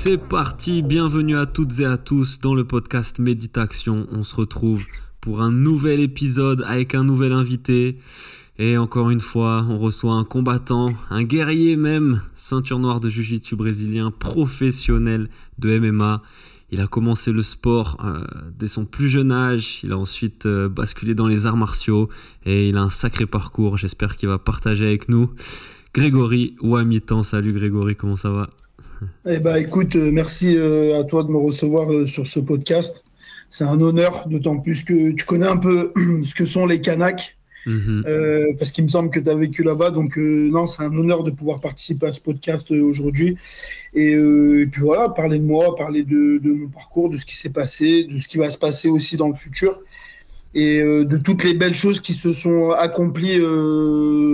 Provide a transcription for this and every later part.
C'est parti, bienvenue à toutes et à tous dans le podcast Méditation. On se retrouve pour un nouvel épisode avec un nouvel invité. Et encore une fois, on reçoit un combattant, un guerrier même, ceinture noire de Jiu-Jitsu brésilien, professionnel de MMA. Il a commencé le sport euh, dès son plus jeune âge, il a ensuite euh, basculé dans les arts martiaux et il a un sacré parcours, j'espère qu'il va partager avec nous. Grégory Ouamitan, salut Grégory, comment ça va? Eh ben, écoute, euh, merci euh, à toi de me recevoir euh, sur ce podcast. C'est un honneur, d'autant plus que tu connais un peu ce que sont les Kanaks. Mhm. parce qu'il me semble que tu as vécu là-bas. Donc, non, c'est un honneur de pouvoir participer à ce podcast aujourd'hui. Et, puis voilà, parler de moi, parler de, mon parcours, de ce qui s'est passé, de ce qui va se passer aussi dans le futur. Et de toutes les belles choses qui se sont accomplies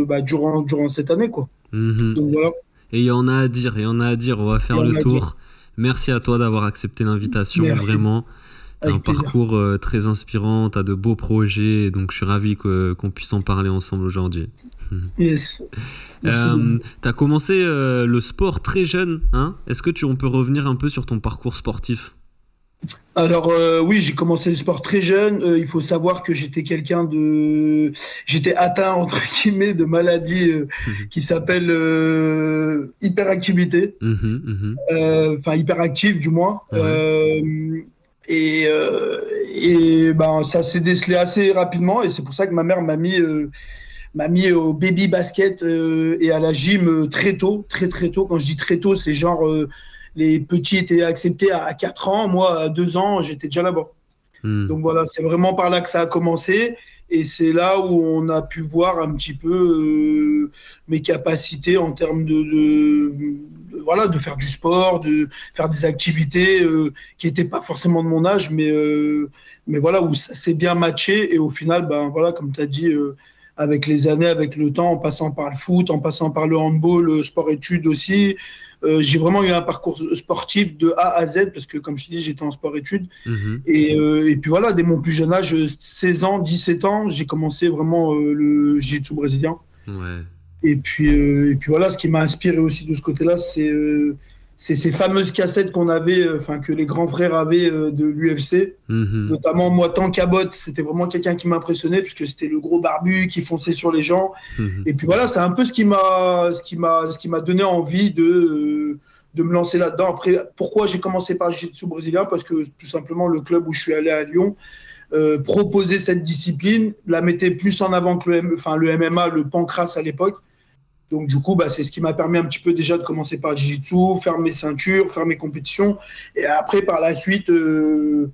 bah, durant, durant cette année. Quoi. Mhm. Donc voilà. Et il y en a à dire, il y en a à dire. On va faire le tour. Merci à toi d'avoir accepté l'invitation, vraiment. T'as un parcours euh, très inspirant, tu as de beaux projets, donc je suis ravi qu'on puisse en parler ensemble aujourd'hui. Yes. euh, tu as commencé euh, le sport très jeune, hein? Est-ce que tu, on peut revenir un peu sur ton parcours sportif? Alors euh, oui, j'ai commencé le sport très jeune. Euh, il faut savoir que j'étais quelqu'un de, j'étais atteint entre guillemets de maladie euh, mhm. qui s'appelle hyperactivité, mhm, mhm. enfin hyperactive du moins. et et ben ça s'est décelé assez rapidement et c'est pour ça que ma mère m'a mis m'a mis au baby basket et à la gym très tôt, très très tôt. Quand je dis très tôt, c'est genre les petits étaient acceptés à 4 ans. Moi, à 2 ans, j'étais déjà là-bas. Hmm. Donc voilà, c'est vraiment par là que ça a commencé. Et c'est là où on a pu voir un petit peu euh, mes capacités en termes de, voilà, de faire du sport, de faire des activités euh, qui n'étaient pas forcément de mon âge, mais, euh, mais voilà, où ça s'est bien matché. Et au final, ben, voilà, comme tu as dit, avec les années, avec le temps, en passant par le foot, en passant par le handball, le sport-études aussi, euh, j'ai vraiment eu un parcours sportif de A à Z parce que, comme je te dis, j'étais en sport-études. Mhm. Et, euh, et, puis voilà, dès mon plus jeune âge, 16 ans, 17 ans, j'ai commencé vraiment euh, le jiu-jitsu brésilien. Ouais. Et puis, et puis voilà, ce qui m'a inspiré aussi de ce côté-là, c'est c'est ces fameuses cassettes qu'on avait, euh, enfin que les grands frères avaient euh, de l'UFC. Mhm. Notamment moi, tant Cabot, c'était vraiment quelqu'un qui m'impressionnait puisque c'était le gros barbu qui fonçait sur les gens. Mhm. Et puis voilà, c'est un peu ce qui m'a, ce qui m'a, ce qui m'a donné envie de euh, de me lancer là-dedans. Après, pourquoi j'ai commencé par jiu-jitsu brésilien? Parce que tout simplement le club où je suis allé à Lyon proposait cette discipline, la mettait plus en avant que le, enfin, le MMA, le pancras à l'époque. Donc du coup, bah, c'est ce qui m'a permis un petit peu déjà de commencer par le jiu-jitsu, faire mes ceintures, faire mes compétitions, et après par la suite euh,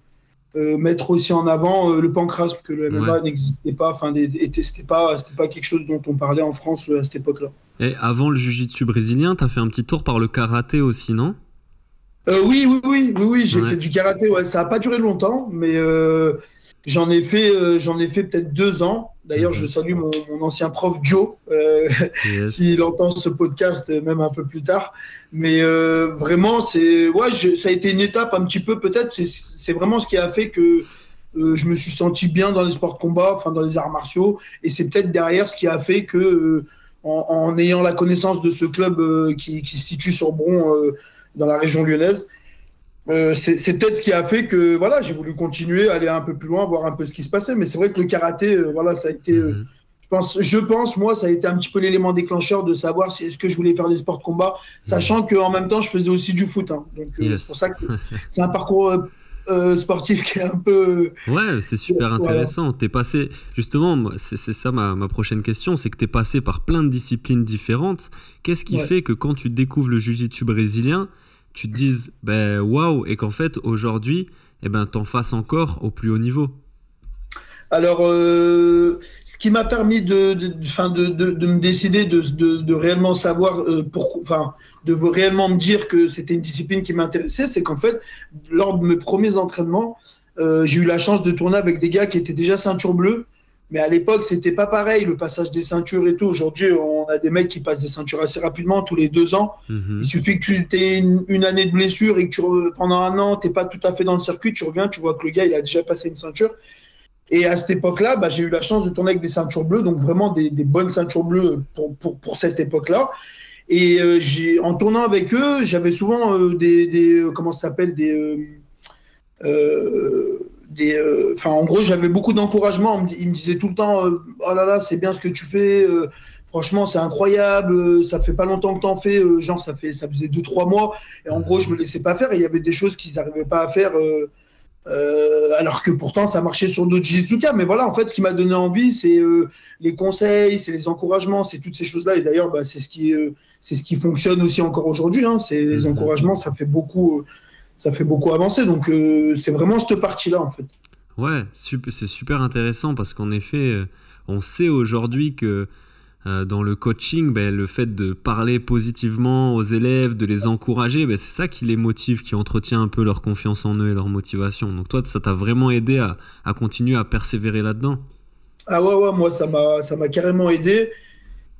euh, mettre aussi en avant euh, le pancras, parce que le MMA n'existait pas, enfin c'était pas, c'était pas quelque chose dont on parlait en France à cette époque-là. Et avant le jiu-jitsu brésilien, tu as fait un petit tour par le karaté aussi, non? Oui, oui, oui, oui, oui, j'ai fait du karaté. Ouais, ça n'a pas duré longtemps, mais J'en ai fait, euh, j'en ai fait peut-être deux ans. D'ailleurs, je mhm. salue mon, ancien prof Joe, euh, s'il entend ce podcast euh, même un peu plus tard. Mais vraiment, c'est, ouais, ça a été une étape un petit peu peut-être. C'est vraiment ce qui a fait que je me suis senti bien dans les sports de combat, enfin dans les arts martiaux. Et c'est peut-être derrière ce qui a fait que, en, ayant la connaissance de ce club qui, qui, se situe sur Bron, dans la région lyonnaise, euh, c'est peut-être ce qui a fait que voilà, j'ai voulu continuer, aller un peu plus loin, voir un peu ce qui se passait. Mais c'est vrai que le karaté, euh, voilà, ça a été, euh, mhm. je pense, je pense, moi, ça a été un petit peu l'élément déclencheur de savoir si est-ce que je voulais faire des sports de combat, sachant qu'en même temps, je faisais aussi du foot. Hein. Donc c'est pour ça que c'est un parcours sportif qui est un peu. Ouais, c'est super intéressant. T'es passé, justement, c'est ça ma, ma, prochaine question, c'est que tu es passé par plein de disciplines différentes. Qu'est-ce qui fait que quand tu découvres le jiu-jitsu brésilien, tu te dises ben waouh et qu'en fait aujourd'hui eh ben t'en fasses encore au plus haut niveau. Alors, ce qui m'a permis de, de, de, de, me décider de, réellement savoir pourquoi, enfin, de réellement me dire que c'était une discipline qui m'intéressait, c'est qu'en fait, lors de mes premiers entraînements, j'ai eu la chance de tourner avec des gars qui étaient déjà ceinture bleue mais à l'époque, c'était pas pareil, le passage des ceintures et tout. Aujourd'hui, on a des mecs qui passent des ceintures assez rapidement, tous les deux ans. Mhm. Il suffit que tu aies une, année de blessure et que tu, pendant un an, tu n'es pas tout à fait dans le circuit, tu reviens, tu vois que le gars, il a déjà passé une ceinture. Et à cette époque-là, bah, j'ai eu la chance de tourner avec des ceintures bleues, donc vraiment des, bonnes ceintures bleues pour, pour, pour cette époque-là. Et euh, j'ai, en tournant avec eux, j'avais souvent euh, des, des, comment ça s'appelle, des, euh, euh, en gros, j'avais beaucoup d'encouragement. Il me disait tout le temps, euh, oh là là, c'est bien ce que tu fais. Euh, franchement, c'est incroyable. Ça fait pas longtemps que t'en fais. genre, ça fait, ça faisait deux trois mois. Et en gros, je me laissais pas faire. Et il y avait des choses qu'ils n'arrivaient pas à faire. alors que pourtant ça marchait sur d'autres Jitsuka. Mais voilà, en fait, ce qui m'a donné envie, c'est les conseils, c'est les encouragements, c'est toutes ces choses-là. Et d'ailleurs, bah, c'est ce qui, c'est ce qui fonctionne aussi encore aujourd'hui. Hein. C'est les encouragements, ça fait beaucoup, ça fait beaucoup avancer. Donc euh, c'est vraiment cette partie-là en fait. Ouais, c'est super intéressant parce qu'en effet, euh, on sait aujourd'hui que euh, dans le coaching, ben, le fait de parler positivement aux élèves, de les encourager, ben, c'est ça qui les motive, qui entretient un peu leur confiance en eux et leur motivation. Donc toi, ça t'a vraiment aidé à, à, continuer à persévérer là-dedans? Ah ouais, ouais, moi, ça m'a carrément aidé.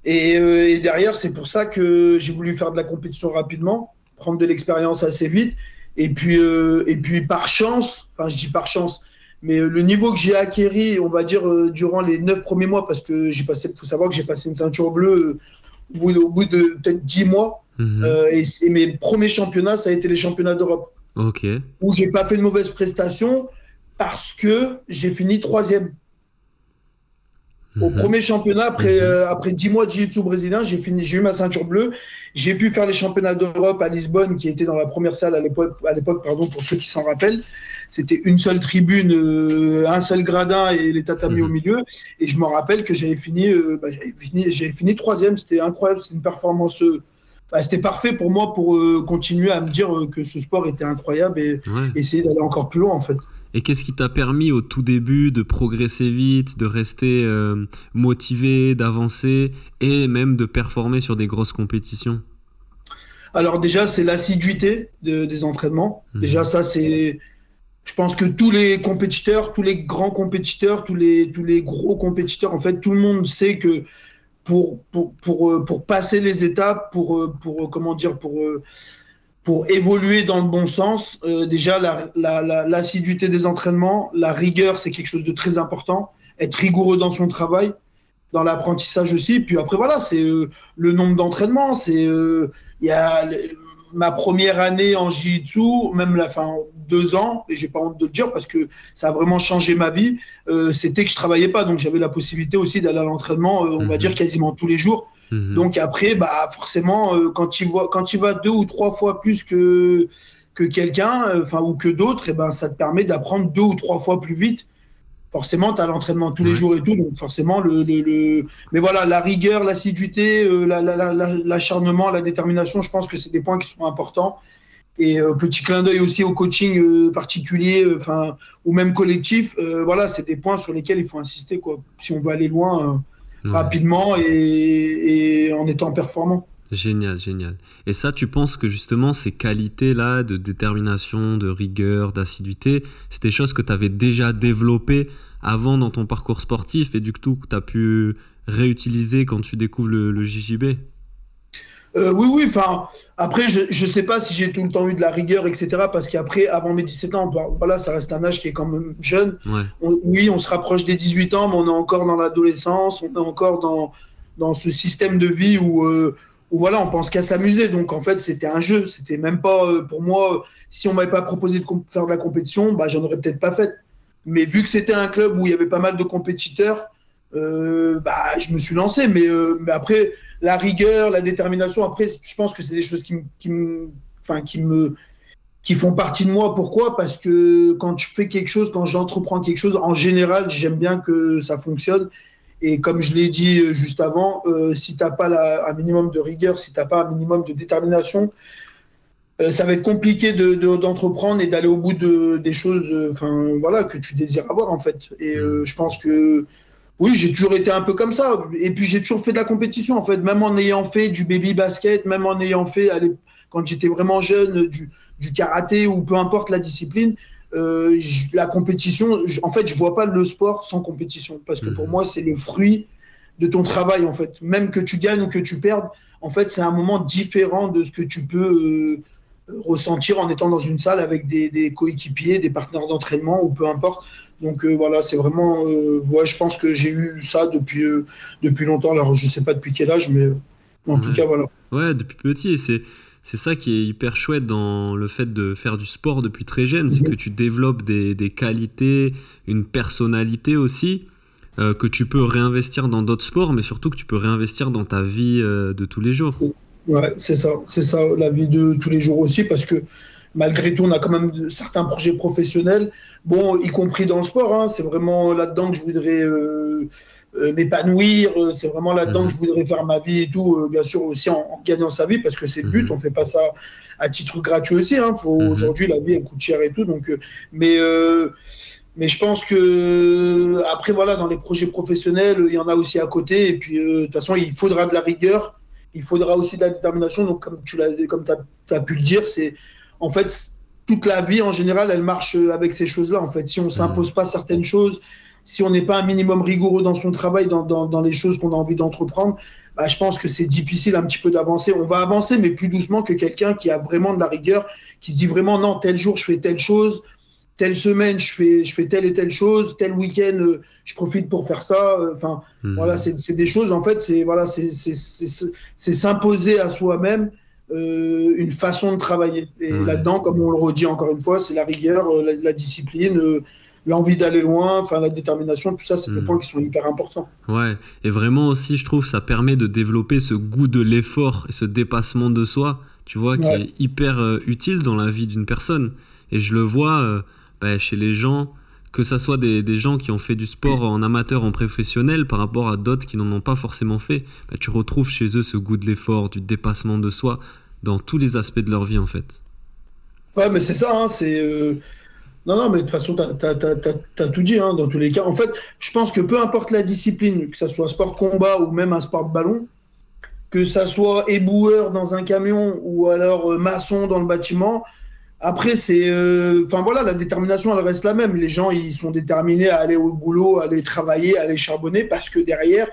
Et, et derrière, c'est pour ça que j'ai voulu faire de la compétition rapidement, prendre de l'expérience assez vite. Et puis, euh, et puis par chance, enfin je dis par chance, mais euh, le niveau que j'ai acquis, on va dire, euh, durant les neuf premiers mois, parce que j'ai passé, faut savoir que j'ai passé une ceinture bleue au bout de, peut-être dix mois. Mhm. et, mes premiers championnats, ça a été les championnats d'Europe. Ok. Où j'ai pas fait de mauvaise prestation parce que j'ai fini troisième. Au mhm. premier championnat, après, mhm. euh, après 10 mois de jiu-jitsu brésilien, j'ai fini, j'ai eu ma ceinture bleue. J'ai pu faire les championnats d'Europe à Lisbonne, qui était dans la première salle à l'époque, à l'époque pardon, pour ceux qui s'en rappellent. C'était une seule tribune, euh, un seul gradin et les tatamis au mhm. milieu. Et je me rappelle que j'avais fini, euh, bah, j'avais fini, j'avais fini troisième. C'était incroyable, c'était une performance. Bah, c'était parfait pour moi pour continuer à me dire que ce sport était incroyable et essayer d'aller encore plus loin en fait. Et qu'est-ce qui t'a permis au tout début de progresser vite, de rester euh, motivé, d'avancer et même de performer sur des grosses compétitions? Alors déjà, c'est l'assiduité des entraînements. Mhm. Déjà, ça, c'est... Je pense que tous les compétiteurs, tous les grands compétiteurs, tous les, tous les gros compétiteurs, en fait, tout le monde sait que pour, pour, pour, euh, pour passer les étapes, pour, euh, pour comment dire, pour pour évoluer dans le bon sens, euh, déjà l'assiduité la, des entraînements, la rigueur, c'est quelque chose de très important. Être rigoureux dans son travail, dans l'apprentissage aussi. Puis après, voilà, c'est euh, le nombre d'entraînements. C'est euh, il y a ma première année en jiu-jitsu, même la fin deux ans, et j'ai pas honte de le dire parce que ça a vraiment changé ma vie. C'était que je travaillais pas, donc j'avais la possibilité aussi d'aller à l'entraînement, on va mhm. dire quasiment tous les jours. Mhm. Donc après, bah forcément, euh, quand tu vois, quand tu vas deux ou trois fois plus que que quelqu'un, euh, enfin ou que d'autres, et eh ben ça te permet d'apprendre deux ou trois fois plus vite. Forcément, tu as l'entraînement tous les jours et tout, donc forcément le, le, mais voilà, la rigueur, l'assiduité, euh, l'acharnement, la, détermination, je pense que c'est des points qui sont importants. Et petit clin d'œil aussi au coaching particulier, enfin ou même collectif. voilà, c'est des points sur lesquels il faut insister quoi. Si on veut aller loin rapidement et, en étant performant. Génial, génial. Et ça, tu penses que justement ces qualités-là de détermination, de rigueur, d'assiduité, c'est des choses que tu avais déjà développées avant dans ton parcours sportif et du coup que tu as pu réutiliser quand tu découvres le, le JJB euh, oui, oui, enfin, après, je ne sais pas si j'ai tout le temps eu de la rigueur, etc. Parce qu'après, avant mes 17 ans, voilà, ça reste un âge qui est quand même jeune. oui, on se rapproche des 18 ans, mais on est encore dans l'adolescence, on est encore dans, dans ce système de vie où, euh, où voilà, on pense qu'à s'amuser. Donc, en fait, c'était un jeu. C'était même pas, euh, pour moi, si on m'avait pas proposé de faire de la compétition, bah, j'en aurais peut-être pas fait. Mais vu que c'était un club où il y avait pas mal de compétiteurs, bah, je me suis lancé. Mais, mais après la rigueur, la détermination. Après, je pense que c'est des choses qui, enfin, qui me qui font partie de moi. Pourquoi? Parce que quand je fais quelque chose, quand j'entreprends quelque chose, en général, j'aime bien que ça fonctionne. Et comme je l'ai dit euh, juste avant, euh, si tu n'as pas un minimum de rigueur, si tu n'as pas un minimum de détermination, ça va être compliqué d'entreprendre et d'aller au bout de, des choses voilà, que tu désires avoir, en fait. Et je pense que oui, j'ai toujours été un peu comme ça. Et puis j'ai toujours fait de la compétition, en fait, même en ayant fait du baby basket, même en ayant fait, quand j'étais vraiment jeune, du, du, karaté ou peu importe la discipline. Euh, la compétition, en fait, je vois pas le sport sans compétition parce que pour mhm. moi, c'est le fruit de ton travail, en fait. Même que tu gagnes ou que tu perdes, en fait, c'est un moment différent de ce que tu peux euh, ressentir en étant dans une salle avec des, des coéquipiers, des partenaires d'entraînement ou peu importe. Donc euh, voilà, c'est vraiment. Euh, ouais, je pense que j'ai eu ça depuis, euh, depuis longtemps. Alors je sais pas depuis quel âge, mais en tout cas, voilà. Ouais, depuis petit. Et c'est. C'est ça qui est hyper chouette dans le fait de faire du sport depuis très jeune, c'est que tu développes des, des, qualités, une personnalité aussi, que tu peux réinvestir dans d'autres sports, mais surtout que tu peux réinvestir dans ta vie de tous les jours. Ouais, c'est ça, c'est ça, la vie de tous les jours aussi, parce que malgré tout, on a quand même certains projets professionnels, bon, y compris dans le sport. Hein, c'est vraiment là-dedans que je voudrais euh, euh, m'épanouir. Euh, c'est vraiment là-dedans que je voudrais faire ma vie et tout. bien sûr aussi en, gagnant sa vie parce que c'est le but. Mhm. On fait pas ça à titre gratuit aussi. Hein, faut, mhm. Aujourd'hui, la vie elle coûte cher et tout. Donc, mais mais je pense que après voilà, dans les projets professionnels, il y en a aussi à côté. Et puis de toute façon, il faudra de la rigueur. Il faudra aussi de la détermination. Donc, comme tu l'as, comme tu as pu le dire, c'est en fait, toute la vie en général, elle marche avec ces choses-là. En fait, si on ne s'impose pas certaines choses, si on n'est pas un minimum rigoureux dans son travail, dans, dans, les choses qu'on a envie d'entreprendre, bah, je pense que c'est difficile un petit peu d'avancer. On va avancer, mais plus doucement que quelqu'un qui a vraiment de la rigueur, qui se dit vraiment non, tel jour je fais telle chose, telle semaine je fais, je fais telle et telle chose, tel week-end euh, je profite pour faire ça. Euh, enfin, hmm. voilà, c'est des choses. En fait, c'est voilà, c'est s'imposer à soi-même euh, une façon de travailler. Et là-dedans, comme on le redit encore une fois, c'est la rigueur, euh, la, discipline, euh, l'envie d'aller loin, enfin la détermination, tout ça, c'est des hmm. points qui sont hyper importants. Ouais, et vraiment aussi, je trouve, ça permet de développer ce goût de l'effort et ce dépassement de soi, tu vois, qui est hyper utile dans la vie d'une personne. Et je le vois bah, chez les gens, que ça soit des, des, gens qui ont fait du sport en amateur, en professionnel, par rapport à d'autres qui n'en ont pas forcément fait, bah, tu retrouves chez eux ce goût de l'effort, du dépassement de soi dans tous les aspects de leur vie en fait. Ouais, mais c'est ça, hein, c'est. Euh, non, non, mais de toute façon, tu as, tout dit, hein, dans tous les cas. En fait, je pense que peu importe la discipline, que ce soit sport combat ou même un sport de ballon, que ça soit éboueur dans un camion ou alors euh, maçon dans le bâtiment, après, c'est. Euh, enfin voilà, la détermination, elle reste la même. Les gens, ils sont déterminés à aller au boulot, à aller travailler, à aller charbonner, parce que derrière,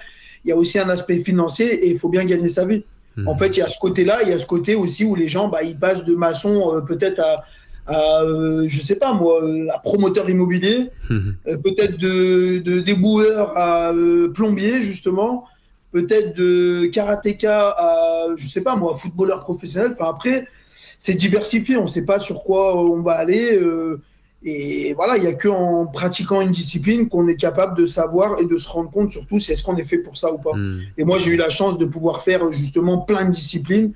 il y a aussi un aspect financier et il faut bien gagner sa vie. En fait, il y a ce côté-là, il y a ce côté aussi où les gens, bah, ils passent de maçon euh, peut-être à, à euh, je sais pas moi, euh, à promoteur immobilier, peut-être de, de déboueur à plombier justement, peut-être de karatéka à, je sais pas moi, footballeur professionnel. Enfin après, c'est diversifié, on ne sait pas sur quoi on va aller. Et voilà, il n'y a qu'en pratiquant une discipline qu'on est capable de savoir et de se rendre compte surtout si est-ce qu'on est fait pour ça ou pas. Hmm. Et moi, j'ai eu la chance de pouvoir faire justement plein de disciplines,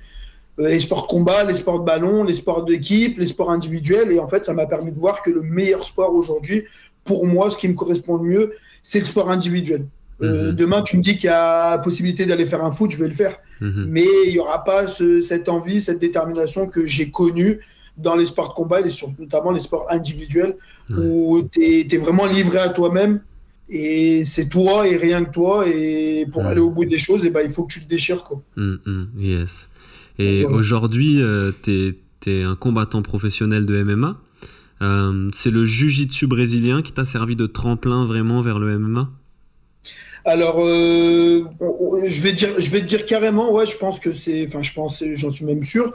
euh, les sports de combat, les sports de ballon, les sports d'équipe, les sports individuels. Et en fait, ça m'a permis de voir que le meilleur sport aujourd'hui, pour moi, ce qui me correspond le mieux, c'est le sport individuel. Euh, hmm. demain, tu me dis qu'il y a possibilité d'aller faire un foot, je vais le faire. Hmm. Mais il n'y aura pas cette envie, cette détermination que j'ai connue dans les sports de combat, et notamment les sports individuels, où tu es, vraiment livré à toi-même. Et c'est toi et rien que toi. Et pour aller au bout des choses, et ben, il faut que tu te déchires. Quoi. Hum, hum, yes. Et aujourd'hui, euh, tu es, un combattant professionnel de MMA. Euh, c'est le Jiu-Jitsu brésilien qui t'a servi de tremplin vraiment vers le MMA alors, euh, je vais dire, je vais te dire carrément, ouais, je pense que c'est, enfin, je pense, j'en suis même sûr,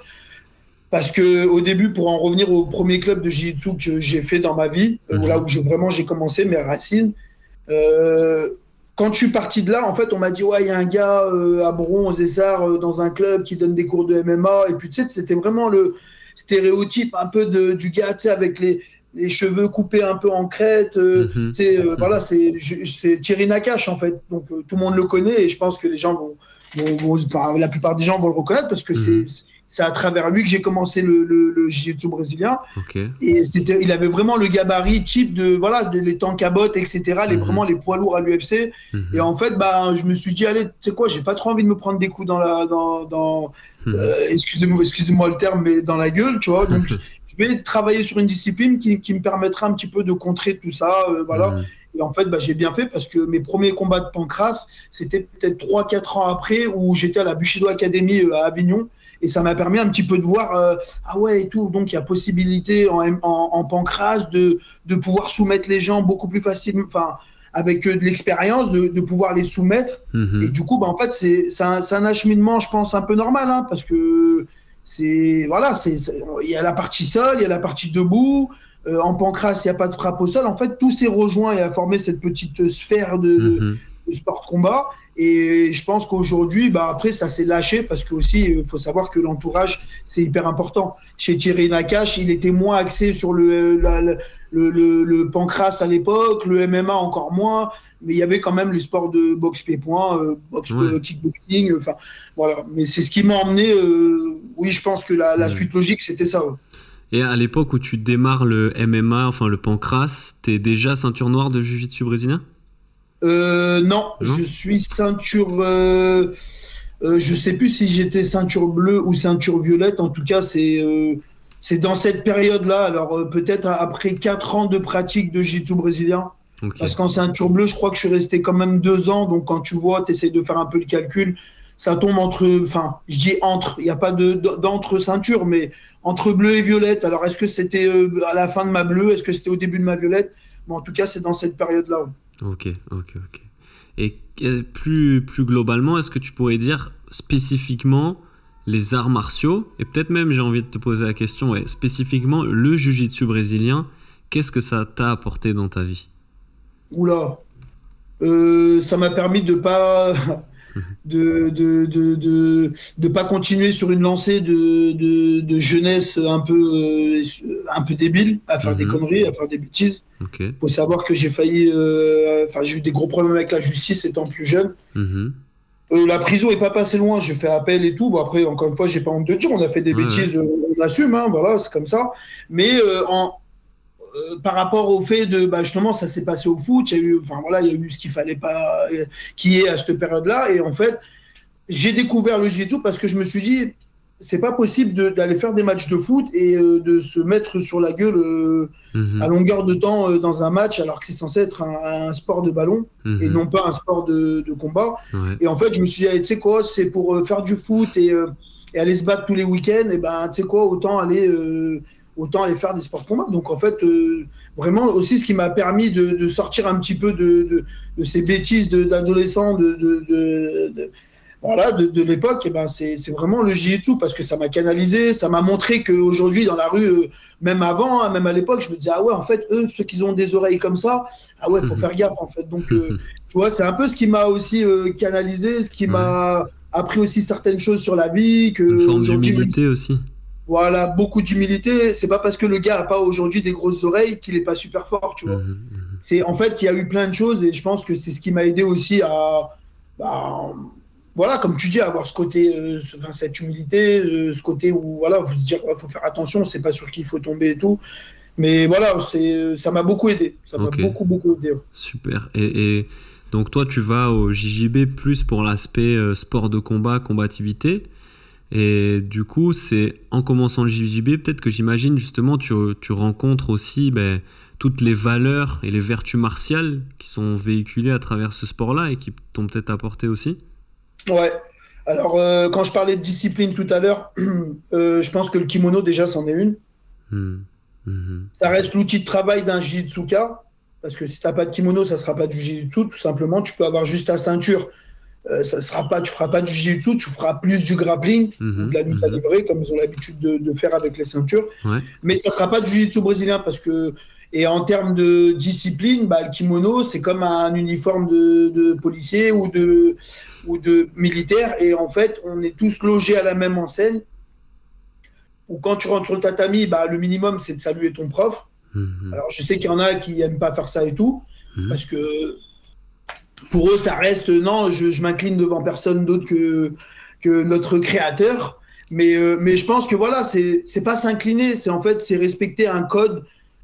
parce que au début, pour en revenir au premier club de jiu-jitsu que j'ai fait dans ma vie, euh, mhm. là où j'ai vraiment j'ai commencé mes racines, euh, quand je suis parti de là, en fait, on m'a dit ouais, il y a un gars euh, à Bron, aux dans un club qui donne des cours de MMA. Et puis tu sais, c'était vraiment le stéréotype un peu de, du gars, tu sais, avec les, les cheveux coupés un peu en crête. Tu sais, voilà, c'est Thierry Nakache en fait. Donc tout le monde le connaît et je pense que les gens vont, vont, vont enfin, la plupart des gens vont le reconnaître parce que c'est mhm c'est à travers lui que j'ai commencé le, le, jiu-jitsu brésilien. Et c'était, il avait vraiment le gabarit type de, voilà, de, les tanks à bottes, etc., les, mhm. vraiment les poids lourds à l'UFC. Mhm. Et en fait, bah, je me suis dit, allez, tu sais quoi, j'ai pas trop envie de me prendre des coups dans la, dans, dans mhm. euh, excusez-moi, excusez-moi le terme, mais dans la gueule, tu vois. Donc, je vais travailler sur une discipline qui, qui, me permettra un petit peu de contrer tout ça, euh, voilà. Et en fait, bah, j'ai bien fait parce que mes premiers combats de pancras, c'était peut-être 3-4 ans après où j'étais à la Bushido Academy euh, à Avignon et ça m'a permis un petit peu de voir euh, ah ouais et tout donc il y a possibilité en, en, pancras de, de pouvoir soumettre les gens beaucoup plus facilement enfin avec euh, de l'expérience de, de, pouvoir les soumettre mhm. et du coup bah en fait c'est un, un, acheminement je pense un peu normal hein, parce que c'est voilà c'est il y a la partie sol il y a la partie debout euh, en pancras il n'y a pas de frappe au sol en fait tout s'est rejoint et a formé cette petite sphère de, mhm. de sport combat et je pense qu'aujourd'hui, bah après, ça s'est lâché parce que aussi, il faut savoir que l'entourage, c'est hyper important. Chez Thierry Nakache, il était moins axé sur le, le, le, pancras à l'époque, le MMA encore moins, mais il y avait quand même les sports de boxe pied-point, euh, boxe euh, kickboxing, enfin voilà. Mais c'est ce qui m'a emmené. Euh, oui, je pense que la, la suite logique, c'était ça. Et à l'époque où tu démarres le MMA, enfin le pancras, t'es déjà ceinture noire de jiu-jitsu brésilien? Euh, non, je suis ceinture. Euh, euh, je sais plus si j'étais ceinture bleue ou ceinture violette. En tout cas, c'est euh, c'est dans cette période-là. Alors peut-être après 4 ans de pratique de jiu-jitsu brésilien. Parce qu'en ceinture bleue, je crois que je suis resté quand même deux ans. Donc quand tu vois, tu essaies de faire un peu le calcul. Ça tombe entre, enfin, je dis entre, il n'y a pas de d'entre ceinture, mais entre bleu et violette. Alors est-ce que c'était à la fin de ma bleue? Est-ce que c'était au début de ma violette? Mais en tout cas, c'est dans cette période-là. Ok, ok, ok. Et plus, plus globalement, est-ce que tu pourrais dire spécifiquement les arts martiaux, et peut-être même j'ai envie de te poser la question, ouais, spécifiquement le jiu-jitsu brésilien, qu'est-ce que ça t'a apporté dans ta vie? Oula, euh, ça m'a permis de pas de de, de, de, de, pas continuer sur une lancée de, de, de jeunesse un peu, euh, un peu débile, à faire des mhm. conneries, à faire des bêtises. Il faut savoir que j'ai failli. Euh, enfin, j'ai eu des gros problèmes avec la justice étant plus jeune. Mhm. Euh, la prison est pas passée loin, j'ai fait appel et tout. Bon, après, encore une fois, j'ai pas honte de dire, on a fait des bêtises, on assume, hein, voilà, c'est comme ça. Mais en, par rapport au fait de bah, justement ça s'est passé au foot, il y a eu enfin voilà, il y a eu ce qu'il fallait pas euh, qui est à cette période-là et en fait, j'ai découvert le jiu parce que je me suis dit c'est pas possible d'aller faire des matchs de foot et euh, de se mettre sur la gueule mhm. à longueur de temps dans un match alors que c'est censé être un, sport de ballon mhm. et non pas un sport de, combat. Et en fait, je me suis dit, tu sais quoi, c'est pour faire du foot et, et, aller se battre tous les week-ends, et ben tu sais quoi, autant aller autant aller faire des sports combat. Donc en fait, euh, vraiment aussi ce qui m'a permis de, sortir un petit peu de, ces bêtises d'adolescents de, voilà, de, l'époque, et eh ben c'est vraiment le jiu-jitsu parce que ça m'a canalisé, ça m'a montré qu'aujourd'hui dans la rue, euh, même avant, hein, même à l'époque, je me disais ah ouais en fait eux ceux qui ont des oreilles comme ça, ah ouais faut faire gaffe en fait. Donc euh, tu vois c'est un peu ce qui m'a aussi canalisé, ce qui m'a appris aussi certaines choses sur la vie que Une forme d'humilité aussi. Voilà, beaucoup d'humilité. C'est pas parce que le gars a pas aujourd'hui des grosses oreilles qu'il est pas super fort, tu vois. Mhm, mhm. C'est en fait, il y a eu plein de choses et je pense que c'est ce qui m'a aidé aussi à, bah, voilà, comme tu dis, avoir ce côté, euh, cette humilité, euh, ce côté où voilà, vous dire, il faut faire attention, c'est pas sur qui il faut tomber et tout. Mais voilà, c'est, ça m'a beaucoup aidé. Ça m'a beaucoup beaucoup aidé. Super. Et, et, donc toi, tu vas au JJB plus pour l'aspect euh, sport de combat, combativité. Et du coup, c'est en commençant le JJB, peut-être que j'imagine justement, tu, tu rencontres aussi ben, toutes les valeurs et les vertus martiales qui sont véhiculées à travers ce sport-là et qui t'ont peut-être apporté aussi. Ouais. Alors, euh, quand je parlais de discipline tout à l'heure, euh, je pense que le kimono, déjà, c'en est une. Hmm. Mhm. Ça reste l'outil de travail d'un jitsuka. Parce que si tu n'as pas de kimono, ça ne sera pas du jitsu, tout simplement. Tu peux avoir juste ta ceinture euh, ça sera pas, tu feras pas du jiu-jitsu, tu feras plus du grappling mhm, ou de la lutte à mhm. livrer, comme ils ont l'habitude de, faire avec les ceintures. Mais ça sera pas du jiu-jitsu brésilien parce que, et en termes de discipline, bah, le kimono, c'est comme un uniforme de, policier ou de, ou de militaire. Et en fait, on est tous logés à la même enseigne. Ou quand tu rentres sur le tatami, bah, le minimum, c'est de saluer ton prof. Mhm. Alors, je sais qu'il y en a qui aiment pas faire ça et tout, parce que pour eux, ça reste non, je, je m'incline devant personne d'autre que, que notre créateur. Mais, euh, mais je pense que voilà, c'est pas s'incliner, c'est en fait c'est respecter un code.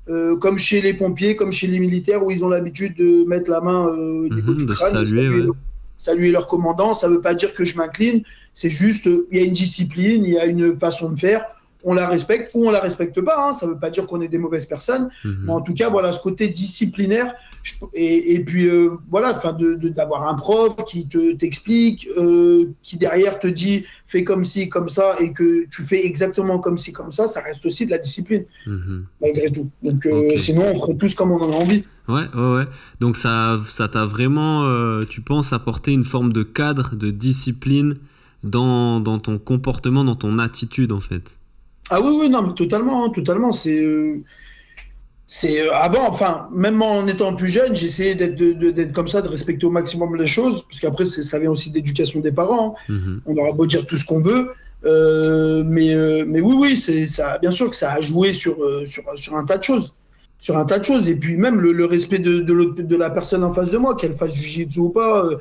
euh, comme chez les pompiers, comme chez les militaires, où ils ont l'habitude de mettre la main euh, niveau Mhm, du crâne, saluer, ouais. leur, saluer leur commandant. Ça veut pas dire que je m'incline, c'est juste, il y a une discipline, il y a une façon de faire. On la respecte ou on la respecte pas. Hein. Ça veut pas dire qu'on est des mauvaises personnes. Mhm. Mais en tout cas, voilà, ce côté disciplinaire, je- et, et puis euh, voilà, enfin, d'avoir un prof qui te t'explique, euh, qui derrière te dit fais comme ci, comme ça, et que tu fais exactement comme ci, comme ça, ça reste aussi de la discipline Mhm. malgré tout. Donc euh, sinon, on ferait tous comme on en a envie. Ouais, ouais, ouais. Donc ça, ça t'a vraiment, tu penses, apporté une forme de cadre, de discipline dans, dans ton comportement, dans ton attitude, en fait? Ah oui, oui, non, mais totalement, hein, totalement. C'est, euh, c'est euh, avant, enfin, même en étant plus jeune, j'essayais d'être, de- de- d'être comme ça, de respecter au maximum les choses, parce qu'après, ça vient aussi d'éducation des parents. hein. Mhm. On aura beau dire tout ce qu'on veut, euh, mais, euh, mais oui, oui, c'est ça. Bien sûr que ça a joué sur, sur, sur un tas de choses, sur un tas de choses, et puis même le, le respect de, de, l'autre- de la personne en face de moi, qu'elle fasse jiu-jitsu ou pas. euh,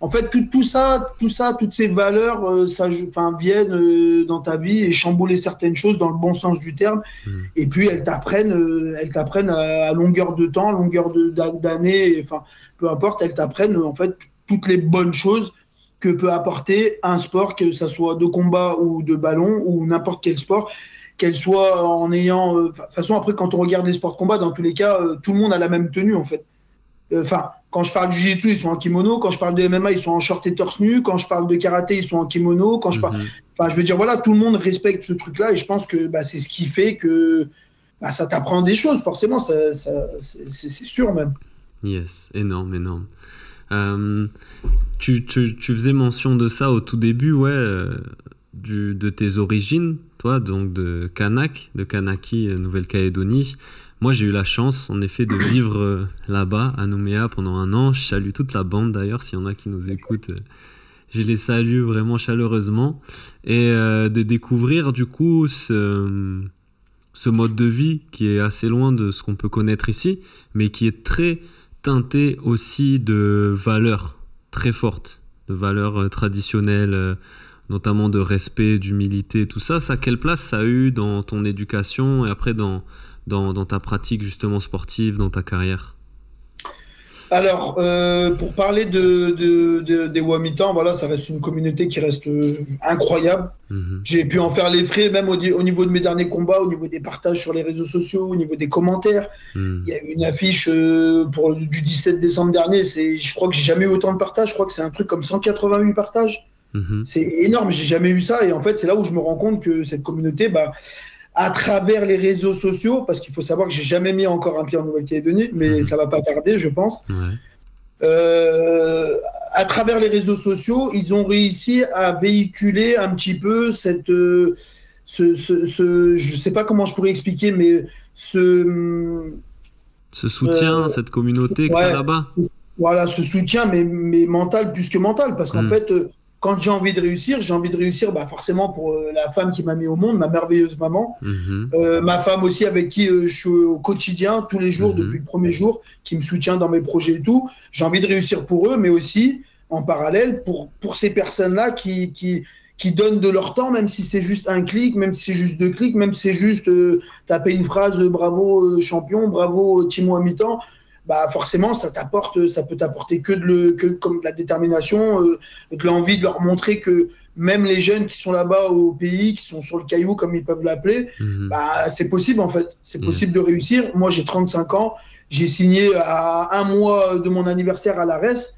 en fait, tout, tout ça, tout ça, toutes ces valeurs, euh, ça, enfin, viennent euh, dans ta vie et chambouler certaines choses dans le bon sens du terme. Mhm. Et puis elles t'apprennent, euh, elles t'apprennent à, à longueur de temps, longueur d'années, enfin, peu importe, elles t'apprennent en fait toutes les bonnes choses que peut apporter un sport, que ça soit de combat ou de ballon ou n'importe quel sport, qu'elle soit en ayant. De toute façon, après, quand on regarde les sports de combat, dans tous les cas, tout le monde a la même tenue en fait. Euh, Enfin, quand je parle du jiu-jitsu, ils sont en kimono. Quand je parle de MMA, ils sont en short et torse nu. Quand je parle de karaté, ils sont en kimono. Quand je parle, Mhm. Enfin, je veux dire, voilà, tout le monde respecte ce truc-là et je pense que bah, c'est ce qui fait que bah, ça t'apprend des choses, forcément, ça, ça- c'est sûr même. Yes, énorme, énorme. Euh, tu, tu, tu faisais mention de ça au tout début, ouais, euh, du, de tes origines, toi, donc de Kanak, de Kanaki, Nouvelle-Calédonie. Moi, j'ai eu la chance, en effet, de vivre euh, là-bas, à Nouméa, pendant un an. Je salue toute la bande, d'ailleurs, s'il y en a qui nous écoutent. euh, je les salue vraiment chaleureusement. Et euh, de découvrir, du coup, ce, ce mode de vie qui est assez loin de ce qu'on peut connaître ici, mais qui est très teinté aussi de valeurs très fortes, de valeurs traditionnelles, notamment de respect, d'humilité, tout ça. Ça, quelle place ça a eu dans ton éducation et après dans, dans, dans ta pratique justement sportive, dans ta carrière? Alors, euh, pour parler de, de- de- des Wamitans, voilà, ça reste une communauté qui reste euh, incroyable. Mhm. J'ai pu en faire les frais, même au, niveau de mes derniers combats, au niveau des partages sur les réseaux sociaux, au niveau des commentaires. Mhm. Il y a eu une affiche euh, pour, du 17 décembre dernier. Je crois que j'ai jamais eu autant de partages. Je crois que c'est un truc comme 188 partages. Mhm. C'est énorme, j'ai jamais eu ça. Et en fait, c'est là où je me rends compte que cette communauté, bah, à travers les réseaux sociaux, parce qu'il faut savoir que j'ai jamais mis encore un pied en Nouvelle-Calédonie, mais Mhm. ça va pas tarder, je pense. Euh, à travers les réseaux sociaux, ils ont réussi à véhiculer un petit peu cette, euh, ce, ce, ce- je sais pas comment je pourrais expliquer, mais ce, Ce soutien, Euh, cette communauté ouais. là-bas. voilà, ce soutien, mais, mais mental plus que mental, parce qu'en Mm. fait, quand j'ai envie de réussir, j'ai envie de réussir, bah, forcément pour euh, la femme qui m'a mis au monde, ma merveilleuse maman, Mhm. Euh, ma femme aussi avec qui euh, je suis au quotidien, tous les jours, Mhm. depuis le premier jour, qui me soutient dans mes projets et tout. J'ai envie de réussir pour eux, mais aussi en parallèle pour, pour ces personnes-là qui, qui, qui donnent de leur temps, même si c'est juste un clic, même si c'est juste deux clics, même si c'est juste taper une phrase bravo champion, bravo Timo à mi-temps. Bah forcément, ça t'apporte, ça peut t'apporter que de le, que comme de la détermination, euh, de l'envie de leur montrer que même les jeunes qui sont là-bas au pays, qui sont sur le caillou comme ils peuvent l'appeler, Mhm. bah, c'est possible en fait. C'est Yes. possible de réussir. Moi, j'ai 35 ans. J'ai signé à un mois de mon anniversaire à l'ARES.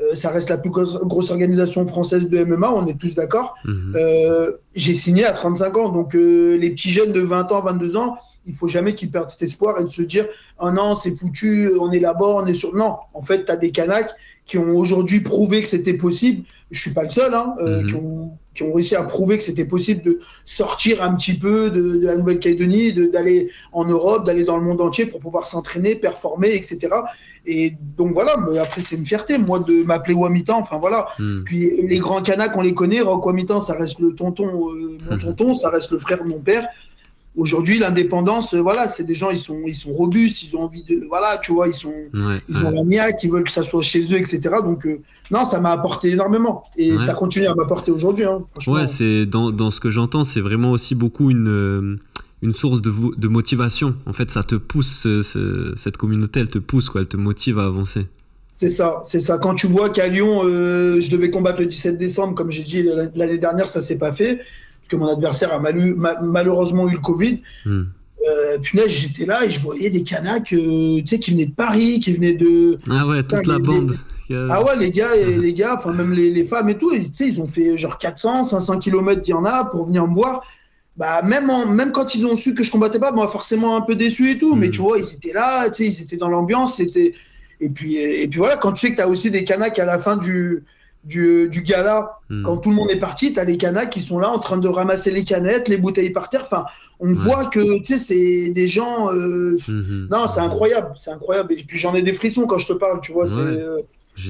Euh, ça reste la plus grosse, grosse organisation française de MMA, on est tous d'accord. Mhm. Euh, j'ai signé à 35 ans. Donc, les petits jeunes de 20 ans, 22 ans, il faut jamais qu'ils perdent cet espoir et de se dire Ah non, c'est foutu, on est là-bas, on est sur. Non, en fait, tu as des Kanaks qui ont aujourd'hui prouvé que c'était possible. Je suis pas le seul, hein, euh, Mhm. qui, ont, qui ont réussi à prouver que c'était possible de sortir un petit peu de, de la Nouvelle-Calédonie, d'aller en Europe, d'aller dans le monde entier pour pouvoir s'entraîner, performer, etc. Et donc voilà, mais après c'est une fierté, moi, de m'appeler Wamitan, enfin voilà. Mhm. Puis les grands Kanaks, on les connaît. Rock Wamitan, ça reste le tonton, euh, mon Mhm. tonton, ça reste le frère de mon père. Aujourd'hui, l'indépendance, euh, voilà, c'est des gens, ils sont, ils sont robustes, ils ont envie de, voilà, tu vois, ils sont, ils ont la niaque, ils veulent que ça soit chez eux, etc. Donc, euh, non, ça m'a apporté énormément et ça continue à m'apporter aujourd'hui. Hein, ouais, c'est dans, dans, ce que j'entends, c'est vraiment aussi beaucoup une, euh, une source de, de motivation. En fait, ça te pousse, cette communauté, elle te pousse, quoi, elle te motive à avancer. C'est ça, c'est ça. Quand tu vois qu'à Lyon, je devais combattre le 17 décembre, comme j'ai dit l'année dernière, ça s'est pas fait que mon adversaire a malheureusement eu le Covid. Hmm. Euh, là, j'étais là et je voyais des Kanaks euh, tu sais, qui venaient de Paris, qui venaient de. Ah ouais, toute la bande. Ah ouais, les gars, et les gars, enfin même les, femmes et tout, tu sais, ils ont fait genre 400, 500 km, il y en a, pour venir me voir. Bah, même, même quand ils ont su que je combattais pas, moi, forcément un peu déçu et tout, mais hmm. tu vois, ils étaient là, tu sais, ils étaient dans l'ambiance, c'était. Et puis, et puis voilà, quand tu sais que tu as aussi des Kanaks à la fin du, du, du gala, hmm. quand tout le monde est parti, tu as les canas qui sont là en train de ramasser les canettes, les bouteilles par terre. Enfin, on voit que c'est des gens. Euh, hmm. Non, c'est incroyable, c'est incroyable. Et puis j'en ai des frissons quand je te parle, tu vois. Euh,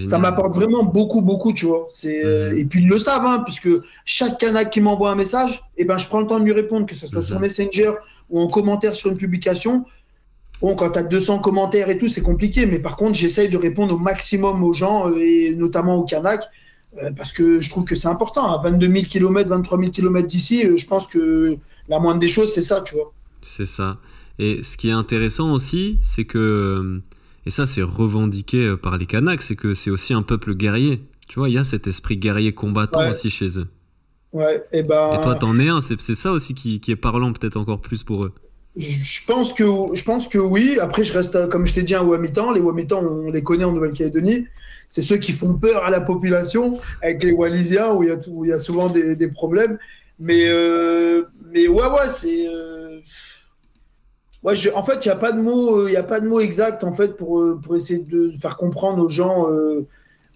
ça m'apporte vraiment beaucoup, beaucoup, tu vois. C'est euh, et puis ils le savent, hein, puisque chaque canac qui m'envoie un message, eh ben je prends le temps de lui répondre, que ce soit sur Messenger ou en commentaire sur une publication. Bon, quand tu as 200 commentaires et tout, c'est compliqué, mais par contre, j'essaye de répondre au maximum aux gens, et notamment aux Kanaks, euh, parce que je trouve que c'est important. À 22 000 km, 23 000 km d'ici, euh, je pense que la moindre des choses, c'est ça, tu vois. C'est ça. Et ce qui est intéressant aussi, c'est que, et ça c'est revendiqué euh, par les Kanaks, c'est que c'est aussi un peuple guerrier. Tu vois, il y a cet esprit guerrier combattant aussi chez eux. Ouais, et ben. Et toi, t'en es un, c'est ça aussi qui, qui est parlant peut-être encore plus pour eux. Je pense que je pense que oui. Après, je reste comme je t'ai dit un Wamitan. Les Wamitan, on les connaît en Nouvelle-Calédonie c'est ceux qui font peur à la population avec les Wallisiens où il y a, souvent des, problèmes. Mais, euh, mais ouais, ouais, c'est. Euh, en fait, il n'y a pas de mot, euh, il a pas de mot exact en fait pour, essayer de faire comprendre aux gens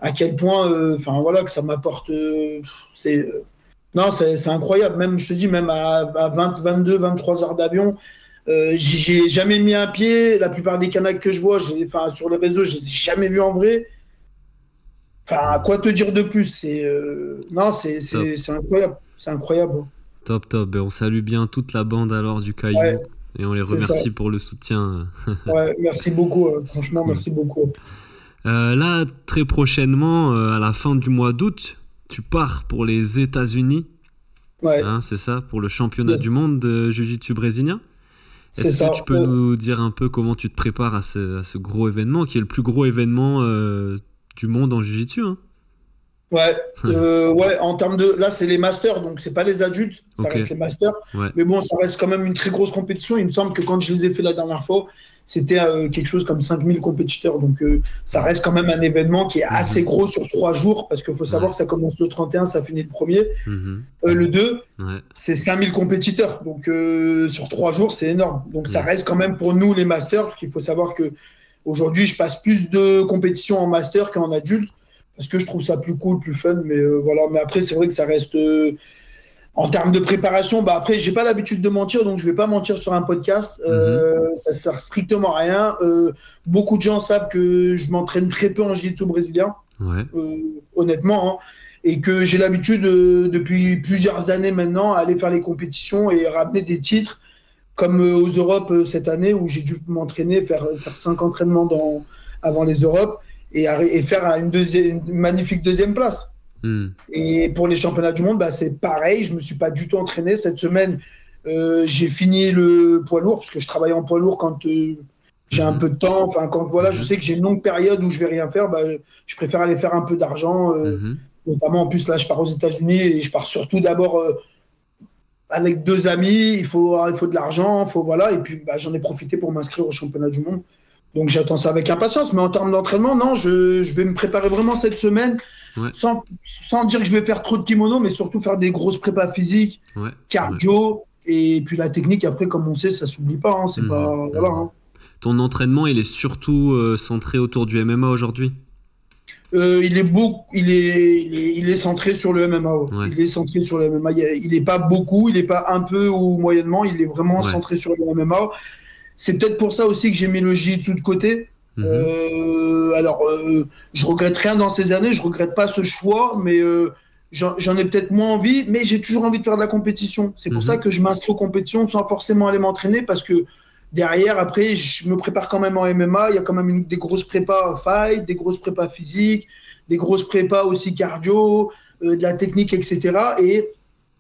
à quel point, enfin voilà, que ça m'apporte. non, c'est incroyable. Même, je te dis, même à, à 20, 22, 23 heures d'avion, euh, j'ai jamais mis un pied. La plupart des Kanaks que je vois, enfin, sur les réseaux, je les ai jamais vus en vrai. Enfin, quoi te dire de plus C'est euh, non, c'est incroyable, c'est incroyable. Top, top. Ben, on salue bien toute la bande alors du Caillou et on les remercie pour le soutien. ouais, merci beaucoup. Euh, franchement, merci beaucoup. Euh, là, très prochainement, à la fin du mois d'août, tu pars pour les États-Unis. Ouais. Hein, c'est ça, pour le championnat du monde de Jiu-Jitsu brésilien. Est-ce que tu peux nous dire un peu comment tu te prépares à ce, à ce, gros événement, qui est le plus gros événement du monde en jiu-jitsu. Hein. Ouais, euh, ouais, en termes de. Là, c'est les masters, donc c'est pas les adultes, ça reste les masters. Mais bon, ça reste quand même une très grosse compétition. Il me semble que quand je les ai fait la dernière fois, c'était euh, quelque chose comme 5000 compétiteurs. Donc euh, ça reste quand même un événement qui est mhm. assez gros sur trois jours, parce qu'il faut savoir que ça commence le 31, ça finit le premier. Mhm. le 2, c'est 5000 compétiteurs. Donc sur trois jours, c'est énorme. Donc ça reste quand même pour nous les masters, parce qu'il faut savoir que Aujourd'hui, je passe plus de compétitions en master qu'en adulte parce que je trouve ça plus cool, plus fun. Mais euh, voilà. Mais après, c'est vrai que ça reste. Euh, en termes de préparation, bah après, j'ai pas l'habitude de mentir, donc je vais pas mentir sur un podcast. Euh, mhm. ça sert strictement à rien. beaucoup de gens savent que je m'entraîne très peu en jiu-jitsu brésilien, honnêtement, hein. et que j'ai l'habitude depuis plusieurs années maintenant à aller faire les compétitions et ramener des titres comme euh, aux Europes euh, cette année où j'ai dû m'entraîner, faire, faire cinq entraînements dans, avant les Europes et, et faire une, deuxième, magnifique deuxième place. Hmm. Et pour les championnats du monde, bah, c'est pareil. Je me suis pas du tout entraîné cette semaine. Euh, j'ai fini le poids lourd parce que je travaille en poids lourd quand j'ai un hmm. peu de temps. Enfin, quand voilà, je hmm. sais que j'ai une longue période où je vais rien faire, bah, je préfère aller faire un peu d'argent. Notamment, en plus, là, je pars aux États-Unis et je pars surtout d'abord avec deux amis, il faut, il faut de l'argent, faut voilà, et puis bah, j'en ai profité pour m'inscrire au championnat du monde. Donc j'attends ça avec impatience. Mais en termes d'entraînement, non, je, je, vais me préparer vraiment cette semaine, sans, sans, dire que je vais faire trop de kimono, mais surtout faire des grosses prépas physiques, cardio, et puis la technique. Après, comme on sait, ça s'oublie pas. Hein, c'est mmh. pas voilà. Hein. Ton entraînement, il est surtout euh, centré autour du MMA aujourd'hui? Euh, il, est beau, il, est, il, est, centré sur le MMA. Il est centré sur le MMA. Il n'est pas beaucoup, il n'est pas un peu ou moyennement, il est vraiment centré sur le MMA. C'est peut-être pour ça aussi que j'ai mis le jiu-jitsu de côté. Mhm. Euh, alors, euh, je regrette rien dans ces années, je regrette pas ce choix, mais j'en ai peut-être moins envie, mais j'ai toujours envie de faire de la compétition. C'est pour mhm. ça que je m'inscris aux compétitions sans forcément aller m'entraîner parce que derrière, après, je me prépare quand même en MMA. Il y a quand même des grosses prépas fight, des grosses prépas physiques, des grosses prépas aussi cardio, euh, de la technique, etc. Et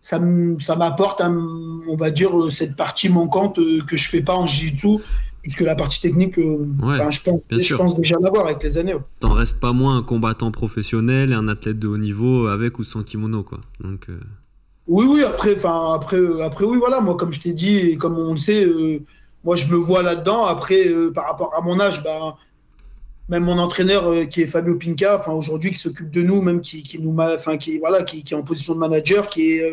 ça m'apporte, on va dire, euh, cette partie manquante euh, que je fais pas en jiu-jitsu puisque la partie technique, je, pense, je pense déjà l'avoir avec les années. T'en restes pas moins un combattant professionnel et un athlète de haut niveau avec ou sans kimono, quoi. Donc, euh, Oui, oui, après, après, après, oui, voilà, moi, comme je t'ai dit, et comme on le sait, moi, je me vois là-dedans. Après, par rapport à mon âge, bah, même mon entraîneur qui est Fabio Pinca, enfin, aujourd'hui, qui s'occupe de nous, même qui, qui nous, enfin, qui, voilà, qui, qui, est en position de manager, qui est,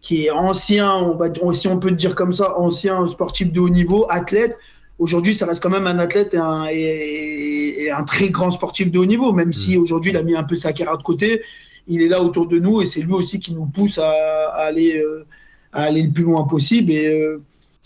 qui est ancien, on va dire, si on peut dire comme ça, ancien sportif de haut niveau, athlète aujourd'hui, ça reste quand même un athlète et un, et, un, très grand sportif de haut niveau, même si mm. aujourd'hui, il a mis un peu sa carrière de côté. Il est là autour de nous et c'est lui aussi qui nous pousse à, aller, euh, à aller le plus loin possible. Et,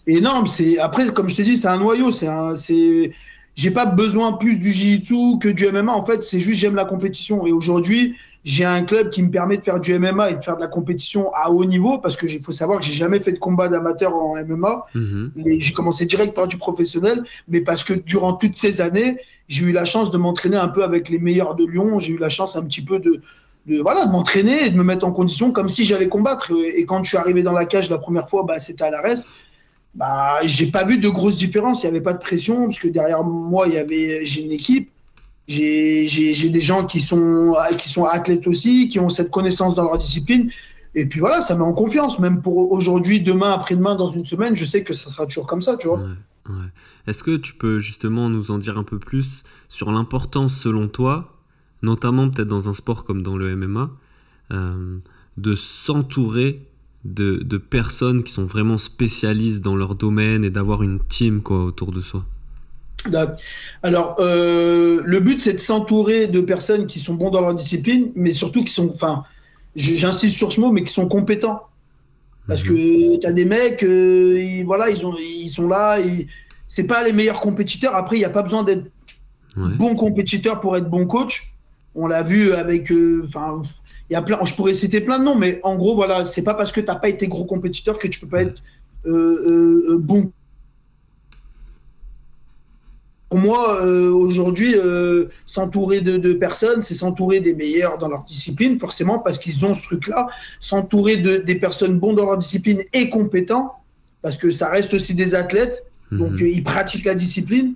non, c'est après, comme je t'ai dit, c'est un noyau. C'est un, c'est, j'ai pas besoin plus du jiu-jitsu que du MMA. En fait, c'est juste j'aime la compétition. Et aujourd'hui, j'ai un club qui me permet de faire du MMA et de faire de la compétition à haut niveau parce que il faut savoir que j'ai jamais fait de combat d'amateur en MMA. Mhm. J'ai commencé direct par du professionnel, mais parce que durant toutes ces années, j'ai eu la chance de m'entraîner un peu avec les meilleurs de Lyon. J'ai eu la chance un petit peu de, de voilà, de m'entraîner et de me mettre en condition comme si j'allais combattre. Et quand je suis arrivé dans la cage la première fois, bah, c'était à l'arrêt. Bah, j'ai pas vu de grosses différences. Il n'y avait pas de pression parce que derrière moi, il y avait, j'ai une équipe. J'ai des gens qui sont, qui sont athlètes aussi, qui ont cette connaissance dans leur discipline. Et puis voilà, ça met en confiance. Même pour aujourd'hui, demain, après-demain, dans une semaine, je sais que ça sera toujours comme ça, tu vois. Est-ce que tu peux justement nous en dire un peu plus sur l'importance, selon toi, notamment peut-être dans un sport comme dans le MMA, euh, de s'entourer de, de, personnes qui sont vraiment spécialistes dans leur domaine et d'avoir une team quoi, autour de soi alors, euh, le but, c'est de s'entourer de personnes qui sont bons dans leur discipline, mais surtout qui sont, enfin, j'insiste sur ce mot, mais qui sont compétents. Parce que tu as des mecs, euh, ils, voilà, ils, ont, ils sont là, c'est pas les meilleurs compétiteurs. Après, il n'y a pas besoin d'être bon compétiteur pour être bon coach. On l'a vu avec, euh, il y a plein, je pourrais citer plein de noms, mais en gros, voilà, c'est pas parce que tu n'as pas été gros compétiteur que tu peux pas être bon pour moi, euh, aujourd'hui, euh, s'entourer de, personnes, c'est s'entourer des meilleurs dans leur discipline, forcément, parce qu'ils ont ce truc-là. S'entourer de, des personnes bonnes dans leur discipline et compétents, parce que ça reste aussi des athlètes, mhm. donc euh, ils pratiquent la discipline,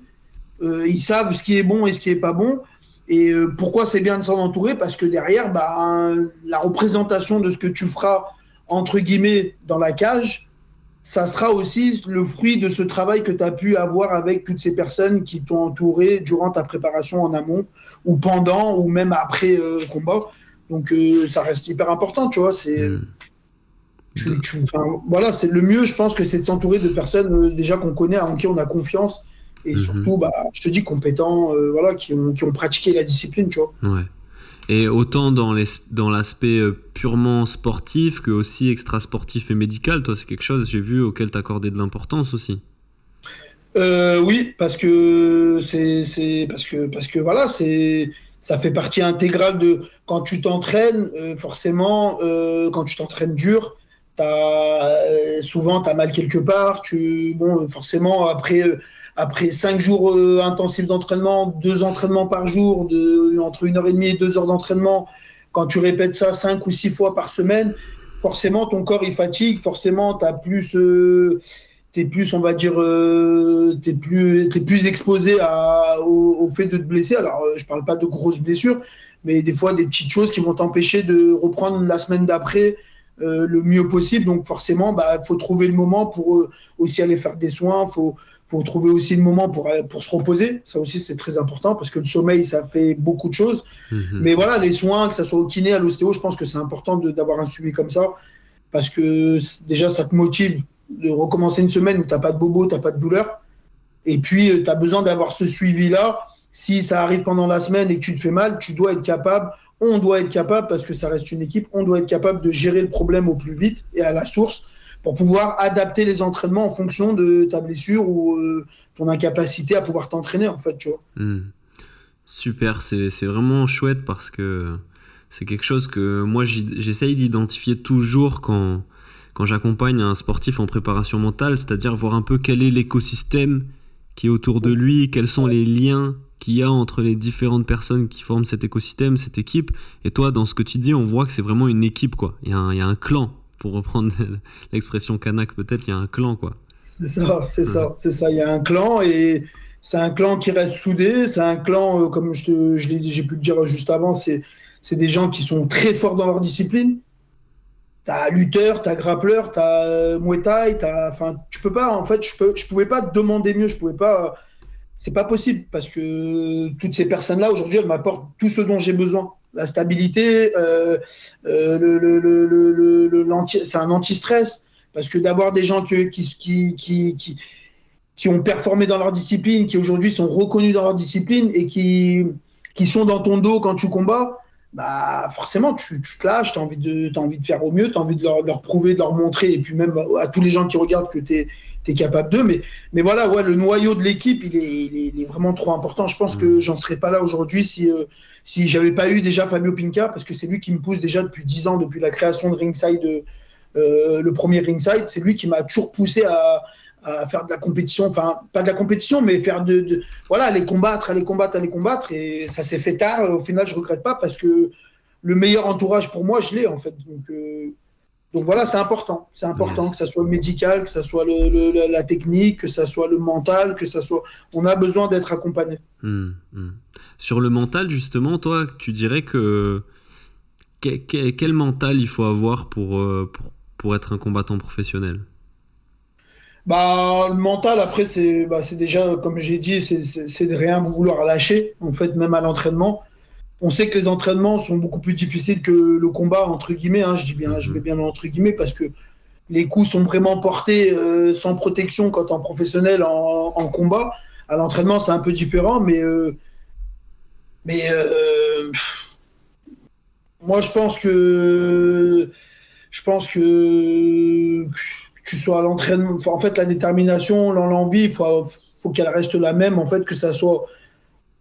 ils savent ce qui est bon et ce qui est pas bon. Et pourquoi c'est bien de s'en entourer? Parce que derrière, bah, la représentation de ce que tu feras, entre guillemets, dans la cage, ça sera aussi le fruit de ce travail que tu as pu avoir avec toutes ces personnes qui t'ont entouré durant ta préparation en amont ou pendant ou même après euh, le combat. Donc euh, ça reste hyper important, tu vois. C'est hmm. voilà, c'est le mieux, je pense que c'est de s'entourer de personnes euh, déjà qu'on connaît, en qui on a confiance et hmm. surtout, bah, je te dis compétents, voilà, qui ont, qui ont, pratiqué la discipline, tu vois. Ouais. Et autant dans l'aspect euh, purement sportif que aussi extra-sportif et médical, toi, c'est quelque chose, j'ai vu, auquel t'accordais de l'importance aussi. Euh, oui, parce que c'est parce que parce que voilà, c'est ça fait partie intégrale de quand tu t'entraînes. Euh, forcément, quand tu t'entraînes dur, as, souvent tu as mal quelque part. Tu bon, forcément après après cinq jours euh, intensifs d'entraînement, deux entraînements par jour, de, entre une heure et demie et deux heures d'entraînement, quand tu répètes ça cinq ou six fois par semaine, forcément ton corps il fatigue, forcément tu plus, euh, es plus, on va dire, euh, tu es plus, es plus exposé à, au, fait de te blesser. Alors je parle pas de grosses blessures, mais des fois des petites choses qui vont t'empêcher de reprendre la semaine d'après. Le mieux possible donc forcément il bah, faut trouver le moment pour aussi aller faire des soins faut faut trouver aussi le moment pour, pour se reposer. Ça aussi, c'est très important parce que le sommeil, ça fait beaucoup de choses. Mhm. Mais voilà, les soins, que ce soit au kiné, à l'ostéo, je pense que c'est important d'avoir un suivi comme ça parce que déjà, ça te motive de recommencer une semaine où tu n'as pas de bobo, tu n'as pas de douleur. Et puis, euh, tu as besoin d'avoir ce suivi-là. Si ça arrive pendant la semaine et que tu te fais mal, tu dois être capable, on doit être capable, parce que ça reste une équipe, on doit être capable de gérer le problème au plus vite et à la source pour pouvoir adapter les entraînements en fonction de ta blessure ou euh, ton incapacité à pouvoir t'entraîner, en fait, tu vois. Hmm. Super, c'est vraiment chouette parce que c'est quelque chose que moi j'essaye d'identifier toujours quand, quand j'accompagne un sportif en préparation mentale, c'est-à-dire voir un peu quel est l'écosystème qui est autour de lui, quels sont les liens qu'il y a entre les différentes personnes qui forment cet écosystème, cette équipe. Et toi, dans ce que tu dis, on voit que c'est vraiment une équipe, quoi. Il y, a un, y a un clan, pour reprendre l'expression kanak, peut-être, il y a un clan, quoi. C'est ça, c'est ça, c'est ça. Il y a un clan et c'est un clan qui reste soudé. C'est un clan, euh, comme je, je j'ai pu le dire juste avant, c'est, des gens qui sont très forts dans leur discipline. T'as lutteur, t'as grappleur, t'as euh, t'as, enfin, tu peux pas, en fait, je peux, je pouvais pas demander mieux, je pouvais pas, c'est pas possible parce que toutes ces personnes-là aujourd'hui, elles m'apportent tout ce dont j'ai besoin. La stabilité, euh, euh, c'est un anti-stress parce que d'avoir des gens qui, ont performé dans leur discipline, qui aujourd'hui sont reconnus dans leur discipline et qui, sont dans ton dos quand tu combats, bah forcément tu, te lâches, tu as envie de de faire au mieux, tu as envie de leur, leur, prouver, de leur montrer et puis même à tous les gens qui regardent que tu es tu es capable d'eux. Mais, mais voilà, ouais, le noyau de l'équipe, il est, il, est, vraiment trop important. Je pense que j'en serais pas là aujourd'hui si, euh, si j'avais pas eu déjà Fabio Pinca, parce que c'est lui qui me pousse déjà depuis 10 ans, depuis la création de Ringside, euh, le premier Ringside. C'est lui qui m'a toujours poussé à, à, faire de la compétition, enfin, pas de la compétition, mais faire de, de, Voilà, aller combattre, aller combattre, aller combattre. Et ça s'est fait tard. Au final, je regrette pas parce que le meilleur entourage pour moi, je l'ai, en fait. Donc. Euh, donc voilà, c'est important. C'est important que ça soit le médical, que ça soit le, la technique, que ça soit le mental, que ça soit. On a besoin d'être accompagné. Hmm, hmm. Sur le mental, justement, toi, tu dirais que quel, mental il faut avoir pour, euh, pour, pour être un combattant professionnel? Bah, le mental, après, c'est bah, déjà, comme j'ai dit, c'est de rien vouloir lâcher, en fait, même à l'entraînement on sait que les entraînements sont beaucoup plus difficiles que le combat, entre guillemets. Hein, je dis bien, je mets bien entre guillemets parce que les coups sont vraiment portés euh, sans protection quand en professionnel en, combat. À l'entraînement, c'est un peu différent, mais, euh, mais euh, moi, je pense que je pense que tu sois à l'entraînement. En fait, la détermination, l'envie, il faut, faut qu'elle reste la même. En fait, que ça soit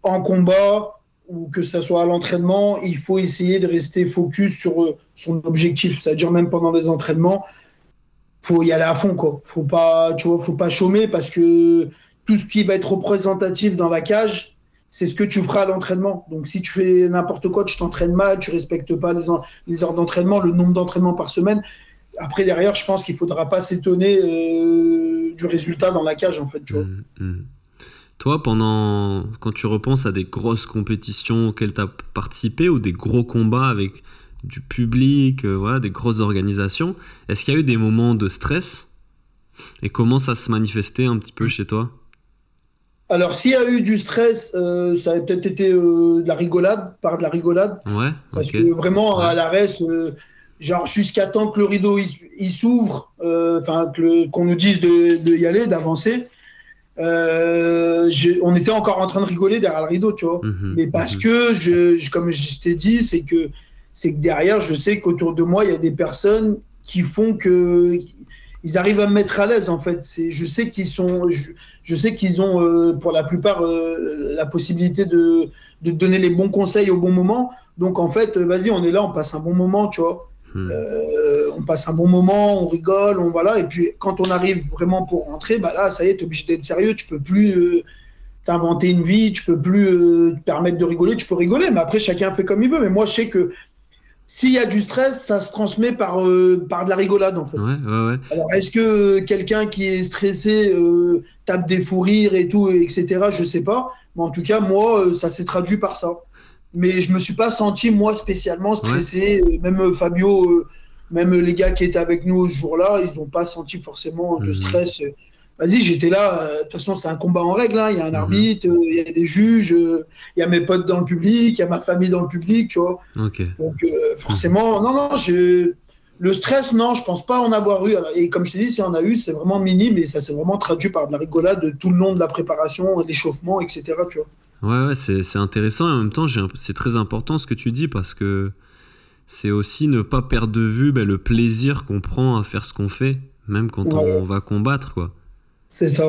en combat, ou que ça soit à l'entraînement, il faut essayer de rester focus sur euh, son objectif. C'est-à-dire même pendant les entraînements, faut y aller à fond quoi. Faut pas, tu vois, faut pas chômer parce que tout ce qui va être représentatif dans la cage, c'est ce que tu feras à l'entraînement. Donc si tu fais n'importe quoi, tu t'entraînes mal, tu respectes pas les, heures d'entraînement, le nombre d'entraînements par semaine. Après derrière, je pense qu'il faudra pas s'étonner euh, du résultat dans la cage en fait. Mmh, mmh. Toi, pendant quand tu repenses à des grosses compétitions auxquelles tu as participé ou des gros combats avec du public, euh, voilà, des grosses organisations, est-ce qu'il y a eu des moments de stress? Et comment ça se manifestait un petit peu chez toi? Alors, s'il y a eu du stress, euh, ça a peut-être été euh, de la rigolade, par de la rigolade. Ouais. Parce que vraiment, à l'arrêt, genre jusqu'à temps que le rideau il, s'ouvre, enfin qu'on nous dise de, de y aller, d'avancer. Euh, on était encore en train de rigoler derrière le rideau, tu vois. Mhm, mais parce mhm. que, je, comme je t'ai dit, c'est que, c'est que derrière, je sais qu'autour de moi, il y a des personnes qui font que ils arrivent à me mettre à l'aise en fait. Je sais qu'ils sont, je, sais qu'ils ont euh, pour la plupart euh, la possibilité de, de donner les bons conseils au bon moment. Donc en fait, vas-y, on est là, on passe un bon moment, tu vois. Hmm. Euh, on passe un bon moment, on rigole, on voilà. Et puis quand on arrive vraiment pour rentrer, bah là, ça y est, es obligé d'être sérieux. Tu peux plus euh, t'inventer une vie, tu peux plus euh, te permettre de rigoler. Tu peux rigoler, mais après chacun fait comme il veut. Mais moi, je sais que s'il y a du stress, ça se transmet par par de la rigolade en fait. Alors est-ce que quelqu'un qui est stressé tape des fous rires et tout, etc. Je sais pas. Mais en tout cas, moi, ça s'est traduit par ça mais je me suis pas senti moi spécialement stressé. Euh, même euh, Fabio, euh, même les gars qui étaient avec nous ce jour-là, ils n'ont pas senti forcément de mhm. stress. Vas-y, j'étais là. De toute façon, c'est un combat en règle. Hein. Il y a un mhm. arbitre, il y a des juges, il y a mes potes dans le public, il y a ma famille dans le public, tu vois. Donc, forcément, non, non, je le stress, non, je pense pas en avoir eu. Et comme je te dis, si on a eu, c'est vraiment minime et ça s'est vraiment traduit par de la rigolade tout le long de la préparation, l'échauffement, etc. Tu vois. Ouais, ouais c'est intéressant et en même temps, c'est très important ce que tu dis parce que c'est aussi ne pas perdre de vue ben, le plaisir qu'on prend à faire ce qu'on fait, même quand on va combattre, quoi. C'est ça.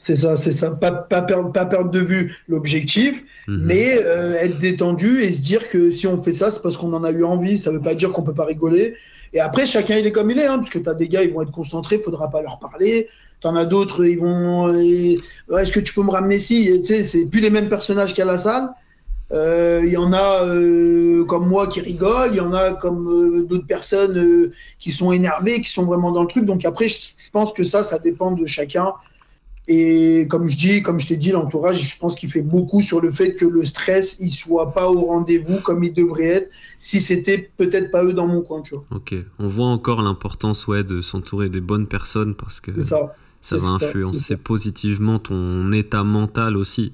C'est ça, c'est ça. Pas, pas, perdre, pas perdre de vue l'objectif, mhm. mais euh, être détendu et se dire que si on fait ça, c'est parce qu'on en a eu envie. Ça veut pas dire qu'on peut pas rigoler. Et après, chacun il est comme il est, hein, parce que tu as des gars, ils vont être concentrés, il faudra pas leur parler. T'en as d'autres, ils vont. Est-ce que tu peux me ramener si Tu sais, c'est plus les mêmes personnages qu'à la salle. Euh, il y en a euh, comme moi qui rigolent, il y en a comme euh, d'autres personnes qui sont énervées, qui sont vraiment dans le truc. Donc après, je, pense que ça, ça dépend de chacun. Et comme je dis, comme je t'ai dit, l'entourage, je pense qu'il fait beaucoup sur le fait que le stress, il soit pas au rendez-vous comme il devrait être. Si c'était peut-être pas eux dans mon coin, tu vois. Ok, on voit encore l'importance, ouais, de s'entourer des bonnes personnes parce que ça, ça va influencer positivement ton état mental aussi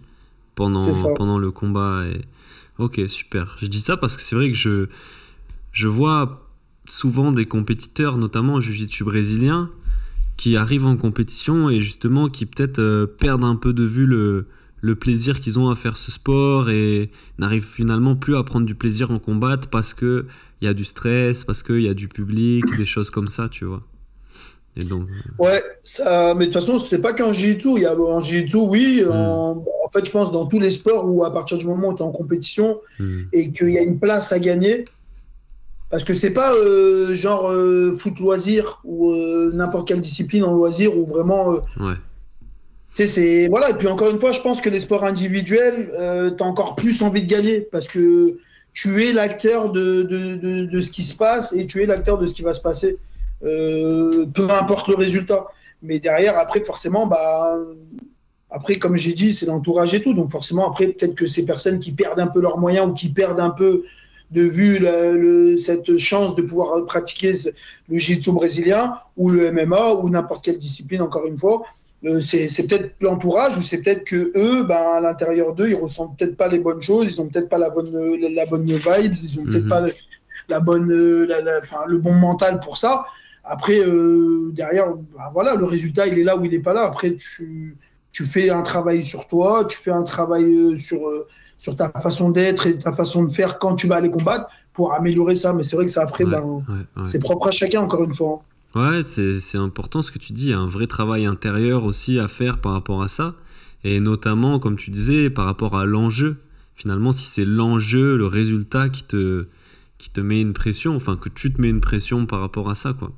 pendant, pendant le combat. Et... Ok, super. Je dis ça parce que c'est vrai que je, je vois souvent des compétiteurs, notamment jiu-jitsu brésilien, qui arrivent en compétition et justement qui peut-être euh, perdent un peu de vue le, le plaisir qu'ils ont à faire ce sport et n'arrivent finalement plus à prendre du plaisir en combat parce qu'il y a du stress, parce qu'il y a du public, des choses comme ça, tu vois. Ouais, ça, mais de toute façon, c'est pas qu'en jiu-jitsu. Il y a en jiu-jitsu, oui. Hmm. En, fait, je pense dans tous les sports où à partir du moment où tu es en compétition hmm. et qu'il y a une place à gagner, parce que c'est pas euh, genre euh, foot loisir ou euh, n'importe quelle discipline en loisir ou vraiment. ouais. C'est voilà. Et puis encore une fois, je pense que les sports individuels, as encore plus envie de gagner parce que tu es l'acteur de, de, de, ce qui se passe et tu es l'acteur de ce qui va se passer. Euh, peu importe le résultat. Mais derrière, après, forcément, bah, après, comme j'ai dit, c'est l'entourage et tout. Donc forcément, après, peut-être que ces personnes qui perdent un peu leurs moyens ou qui perdent un peu de vue cette chance de pouvoir pratiquer le jiu-jitsu brésilien ou le MMA ou n'importe quelle discipline, encore une fois, euh, c'est peut-être l'entourage ou c'est peut-être que eux, ben, à l'intérieur d'eux, ils ressentent peut-être pas les bonnes choses, ils ont peut-être pas la bonne, la, bonne vibes, ils ont peut-être mhm. pas la bonne, le bon mental pour ça. Après, euh, derrière, bah, voilà, le résultat, il est là ou il n'est pas là. Après, tu, tu, fais un travail sur toi, tu fais un travail euh, sur, euh, sur ta façon d'être et ta façon de faire quand tu vas aller combattre pour améliorer ça. Mais c'est vrai que ça, après, ben, c'est propre à chacun, encore une fois. Ouais, c'est important ce que tu dis. Il y a un vrai travail intérieur aussi à faire par rapport à ça. Et notamment, comme tu disais, par rapport à l'enjeu. Finalement, si c'est l'enjeu, le résultat qui te, qui te met une pression, enfin que tu te mets une pression par rapport à ça, quoi.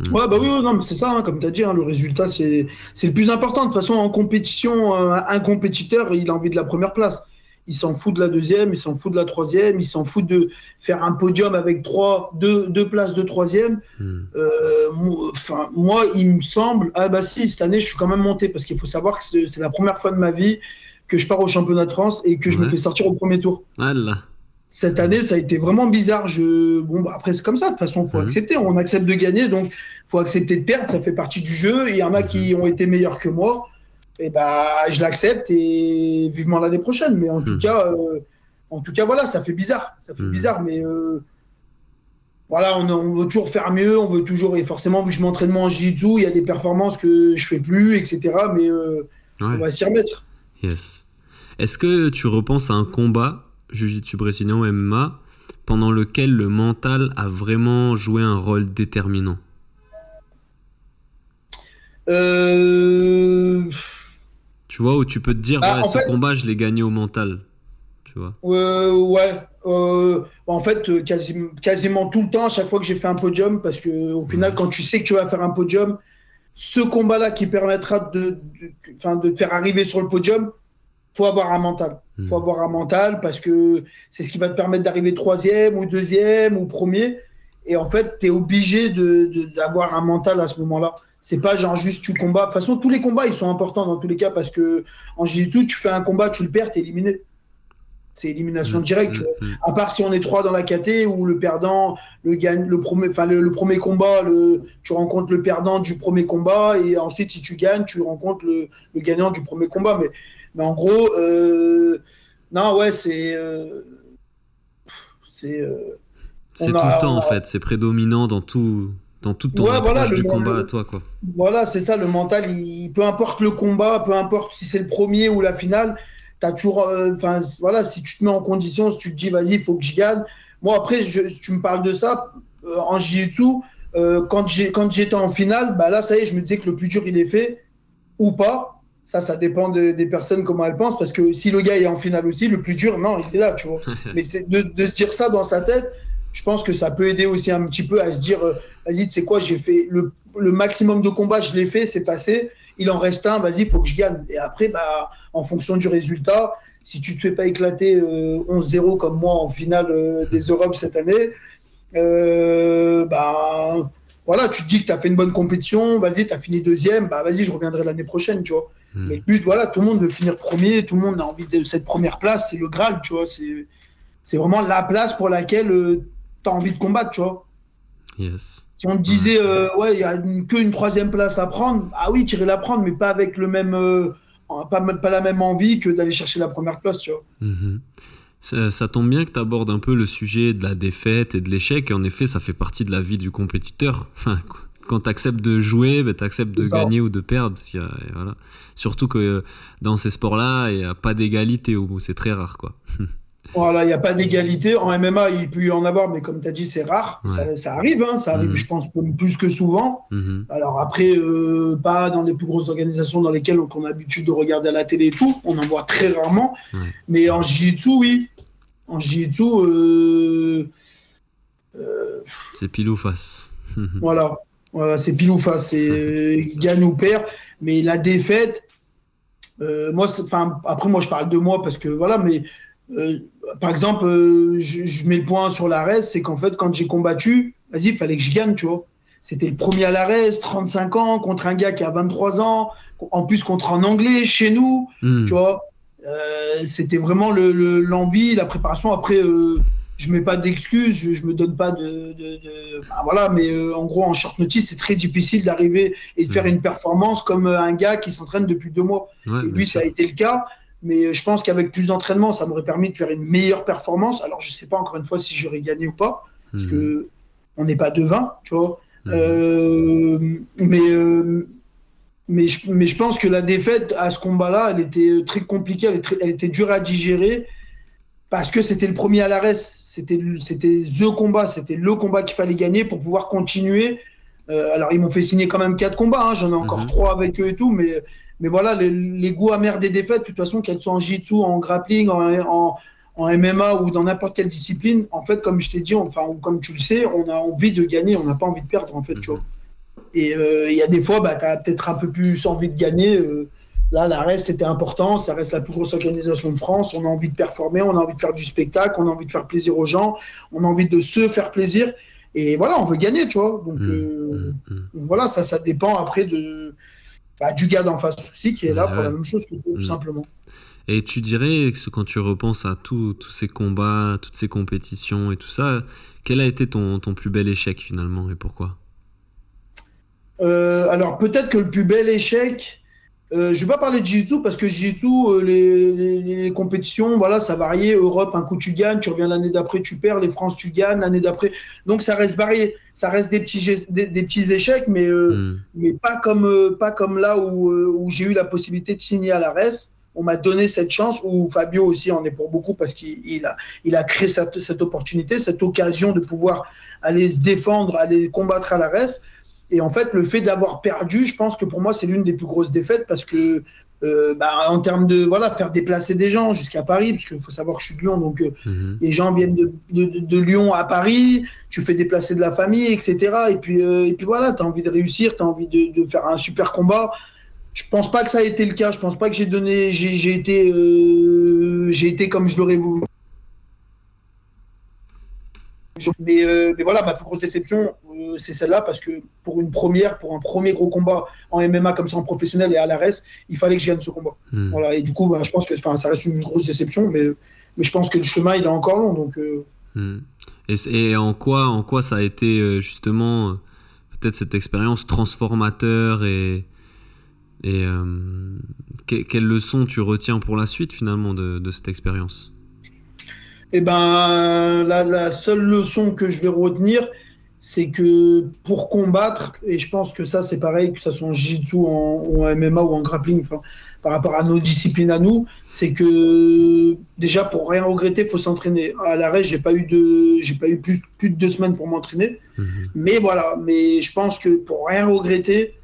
Mm. Ouais, bah oui, non, mais c'est ça, hein, comme tu as dit, hein, le résultat, c'est le plus important. De toute façon, en compétition, euh, un compétiteur, il a envie de la première place. Il s'en fout de la deuxième, il s'en fout de la troisième, il s'en fout de faire un podium avec trois, deux, deux places de troisième. Mm. Euh, enfin, moi, il me semble, ah bah si, cette année, je suis quand même monté parce qu'il faut savoir que c'est la première fois de ma vie que je pars au championnat de France et que je me fais sortir au premier tour. Voilà cette année, ça a été vraiment bizarre. Je... Bon, bah, après, c'est comme ça. De toute façon, il faut accepter. On accepte de gagner, donc il faut accepter de perdre. Ça fait partie du jeu. Il y en a qui ont été meilleurs que moi. Et bah, je l'accepte et vivement l'année prochaine. Mais en tout mhm. cas, euh, en tout cas, voilà, ça fait bizarre. Ça fait bizarre, mais euh, voilà, on, veut toujours faire mieux. On veut toujours. Et forcément, vu que je m'entraîne en jiu-jitsu, il y a des performances que je fais plus, etc. Mais euh, on va s'y remettre. Yes. Est-ce que tu repenses à un combat Jiu-Jitsu brésilien ou MMA, pendant lequel le mental a vraiment joué un rôle déterminant? Euh... Tu vois, où tu peux te dire, bah, ce combat, je l'ai gagné au mental. Tu vois euh, Ouais. Euh, en fait, euh, quasiment tout le temps, à chaque fois que j'ai fait un podium, parce que au final, quand tu sais que tu vas faire un podium, ce combat-là qui permettra de, de, de te faire arriver sur le podium, faut avoir un mental. Il faut avoir un mental parce que c'est ce qui va te permettre d'arriver troisième ou deuxième ou premier. Et en fait, tu es obligé d'avoir de, un mental à ce moment-là. C'est pas genre juste tu combats. De toute façon, tous les combats, ils sont importants dans tous les cas parce que en jiu-jitsu, tu fais un combat, tu le perds, es éliminé. C'est élimination hmm. directe. Hmm. À part si on est trois dans la KT où le perdant, le gagne, le premier, enfin le, premier combat, le, tu rencontres le perdant du premier combat et ensuite si tu gagnes, tu rencontres le, le gagnant du premier combat. Mais mais en gros, euh, non, ouais, c'est. Euh, c'est euh, tout le temps, en fait. C'est prédominant dans tout. Dans toute ton ouais, du combat à toi, quoi. Voilà, c'est ça, le mental, il, peu importe le combat, peu importe si c'est le premier ou la finale, as toujours, enfin, voilà, si tu te mets en condition, si tu te dis, vas-y, il faut que je gagne. Moi, après, je, tu me parles de ça, en jiu-jitsu, quand j'étais en finale, bah là, ça y est, je me disais que le plus dur, il est fait, ou pas ça, ça dépend des personnes, comment elles pensent. Parce que si le gars est en finale aussi, le plus dur, non, il est là, tu vois. Mais c'est de, de, se dire ça dans sa tête, je pense que ça peut aider aussi un petit peu à se dire, euh, vas-y, tu sais quoi, j'ai fait le, le, maximum de combats, je l'ai fait, c'est passé. Il en reste un, vas-y, il faut que je gagne. Et après, bah, en fonction du résultat, si tu te fais pas éclater 11-0 euh, comme moi en finale euh, des Europes cette année, bah, voilà, tu te dis que tu as fait une bonne compétition, vas-y, tu as fini deuxième, bah vas-y, je reviendrai l'année prochaine, tu vois. Hmm. Mais le but, voilà, tout le monde veut finir premier, tout le monde a envie de cette première place, c'est le Graal, tu vois. C'est vraiment la place pour laquelle euh, tu as envie de combattre, tu vois. Yes. Si on te disait, euh, ouais, il n'y a qu'une troisième place à prendre, ah oui, tu irais la prendre, mais pas avec le même, euh, pas, pas la même envie que d'aller chercher la première place, tu vois. Mm-hmm. Ça, ça, tombe bien que tu abordes un peu le sujet de la défaite et de l'échec. Et en effet, ça fait partie de la vie du compétiteur. Enfin, quand tu acceptes de jouer, ben, tu acceptes de gagner ou de perdre. Voilà. Surtout que euh, dans ces sports-là, il n'y a pas d'égalité, c'est très rare. quoi. Voilà, il n'y a pas d'égalité. En MMA, il peut y en avoir, mais comme tu as dit, c'est rare. Ça, arrive, hein. ça arrive, mhm. je pense, plus que souvent. Mhm. Alors après, euh, pas dans les plus grosses organisations dans lesquelles on a l'habitude de regarder à la télé et tout. On en voit très rarement. Mais en Jiu-Jitsu, oui. En Jiu-Jitsu, euh, c'est pile ou face. voilà. Voilà, c'est pile ou face, c'est gagne ou perd. Mais la défaite, euh, moi, enfin, après, moi, je parle de moi parce que voilà, mais euh, par exemple, euh, je, mets le point sur l'arrêt, c'est qu'en fait, quand j'ai combattu, vas-y, il fallait que je gagne, tu vois. C'était le premier à l'arrêt, 35 ans, contre un gars qui a 23 ans, en plus contre un anglais chez nous, hmm. tu vois. c'était vraiment l'envie, la préparation. Après, je mets pas d'excuses, je, je me donne pas de, voilà, mais euh, en gros en short notice c'est très difficile d'arriver et de faire une performance comme euh, un gars qui s'entraîne depuis deux mois. et lui ça a été le cas, mais euh, je pense qu'avec plus d'entraînement ça m'aurait permis de faire une meilleure performance. Alors je sais pas encore une fois si j'aurais gagné ou pas, parce mmh. que on n'est pas devin, tu vois. Mmh. mais mais je, mais je pense que la défaite à ce combat-là, elle était très compliquée, elle, elle était dure à digérer parce que c'était le premier à l'arrêt c'était c'était the combat, c'était le combat qu'il fallait gagner pour pouvoir continuer. Euh, alors ils m'ont fait signer quand même quatre combats, hein, j'en ai encore mhm. trois avec eux et tout, mais mais voilà les, goûts amers des défaites, de toute façon qu'elles soient en jiu-jitsu, en grappling, en, en, MMA ou dans n'importe quelle discipline, en fait comme je t'ai dit, enfin comme tu le sais, on a envie de gagner, on n'a pas envie de perdre en fait, tu vois. Et euh, il y a des fois, bah, tu as peut-être un peu plus envie de gagner. Euh, Là, la reste, c'était important. Ça reste la plus grosse organisation de France. On a envie de performer, on a envie de faire du spectacle, on a envie de faire plaisir aux gens, on a envie de se faire plaisir. Et voilà, on veut gagner, tu vois. Donc, mmh, euh, mmh, mmh. voilà, ça, ça dépend après de, bah, du gars d'en face aussi qui est là pour la même chose que tout simplement. Et tu dirais que quand tu repenses à tous ces combats, toutes ces compétitions et tout ça, quel a été ton, ton plus bel échec finalement et pourquoi? Euh, Alors peut-être que le plus bel échec, euh, je vais pas parler de Jiu-Jitsu parce que Jiu-Jitsu, euh, les, les, compétitions, voilà, ça variait. Europe, un coup tu gagnes, tu reviens l'année d'après, tu perds. Les France, tu gagnes l'année d'après. Donc ça reste varié. Ça reste des petits, des, petits échecs, mais, euh, hmm. mais pas, comme, euh, pas comme là où, où j'ai eu la possibilité de signer à la RES. On m'a donné cette chance, où Fabio aussi en est pour beaucoup parce qu'il a, il a créé cette, cette opportunité, cette occasion de pouvoir aller se défendre, aller combattre à la RES. Et en fait, le fait d'avoir perdu, je pense que pour moi, c'est l'une des plus grosses défaites parce que, euh, bah, en termes de voilà, faire déplacer des gens jusqu'à Paris, parce qu'il faut savoir que je suis de Lyon, donc euh, mhm. les gens viennent de, de, de, Lyon à Paris, tu fais déplacer de la famille, etc. Et puis, euh, et puis voilà, tu as envie de réussir, tu as envie de, de, faire un super combat. Je pense pas que ça a été le cas. Je pense pas que j'ai donné, j'ai été, j'ai été comme je l'aurais voulu. Mais, euh, mais, voilà, ma plus grosse déception, euh, c'est celle-là, parce que pour une première, pour un premier gros combat en MMA comme ça en professionnel et à l'ARES, il fallait que je gagne ce combat. Hmm. Voilà, et du coup, bah, je pense que ça reste une grosse déception, mais, mais je pense que le chemin, il est encore long. Donc, euh. hmm. et, et, en, quoi, en quoi ça a été justement peut-être cette expérience transformateur et, et quelle leçon tu retiens pour la suite finalement de, de cette expérience? Eh ben, la, seule leçon que je vais retenir, c'est que pour combattre, et je pense que ça c'est pareil, que ça soit en jiu-jitsu, en, en, MMA ou en grappling, enfin, par rapport à nos disciplines à nous, c'est que déjà pour rien regretter, il faut s'entraîner. À l'arrêt, j'ai pas eu de, j'ai pas eu plus, plus, de deux semaines pour m'entraîner, mhm. mais voilà. Mais je pense que pour rien regretter,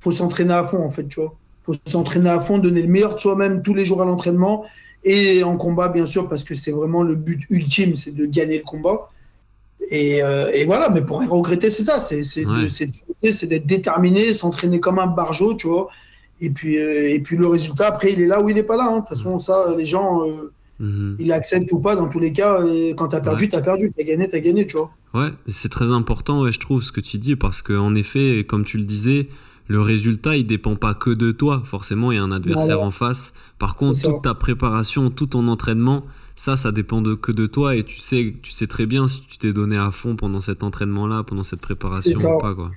faut s'entraîner à fond en fait, tu vois. faut s'entraîner à fond, donner le meilleur de soi-même tous les jours à l'entraînement et en combat, bien sûr, parce que c'est vraiment le but ultime, c'est de gagner le combat. Et, euh, et, voilà, mais pour regretter, c'est ça, c'est ouais. d'être déterminé, s'entraîner comme un barjot, tu vois. Et puis, euh, et puis le résultat, après, il est là ou il n'est pas là. Hein. De toute façon, ça, les gens, euh, mm-hmm. ils l'acceptent ou pas. Dans tous les cas, quand tu as perdu, tu as perdu. Tu as gagné, tu as gagné, tu vois. Ouais, c'est très important, ouais, je trouve, ce que tu dis, parce qu'en effet, comme tu le disais, le résultat, il dépend pas que de toi. Forcément, il y a un adversaire en face. Par contre, toute ta préparation, tout ton entraînement, ça, ça dépend de, que de toi. Et tu sais, tu sais très bien si tu t'es donné à fond pendant cet entraînement-là, pendant cette préparation ou pas. Quoi.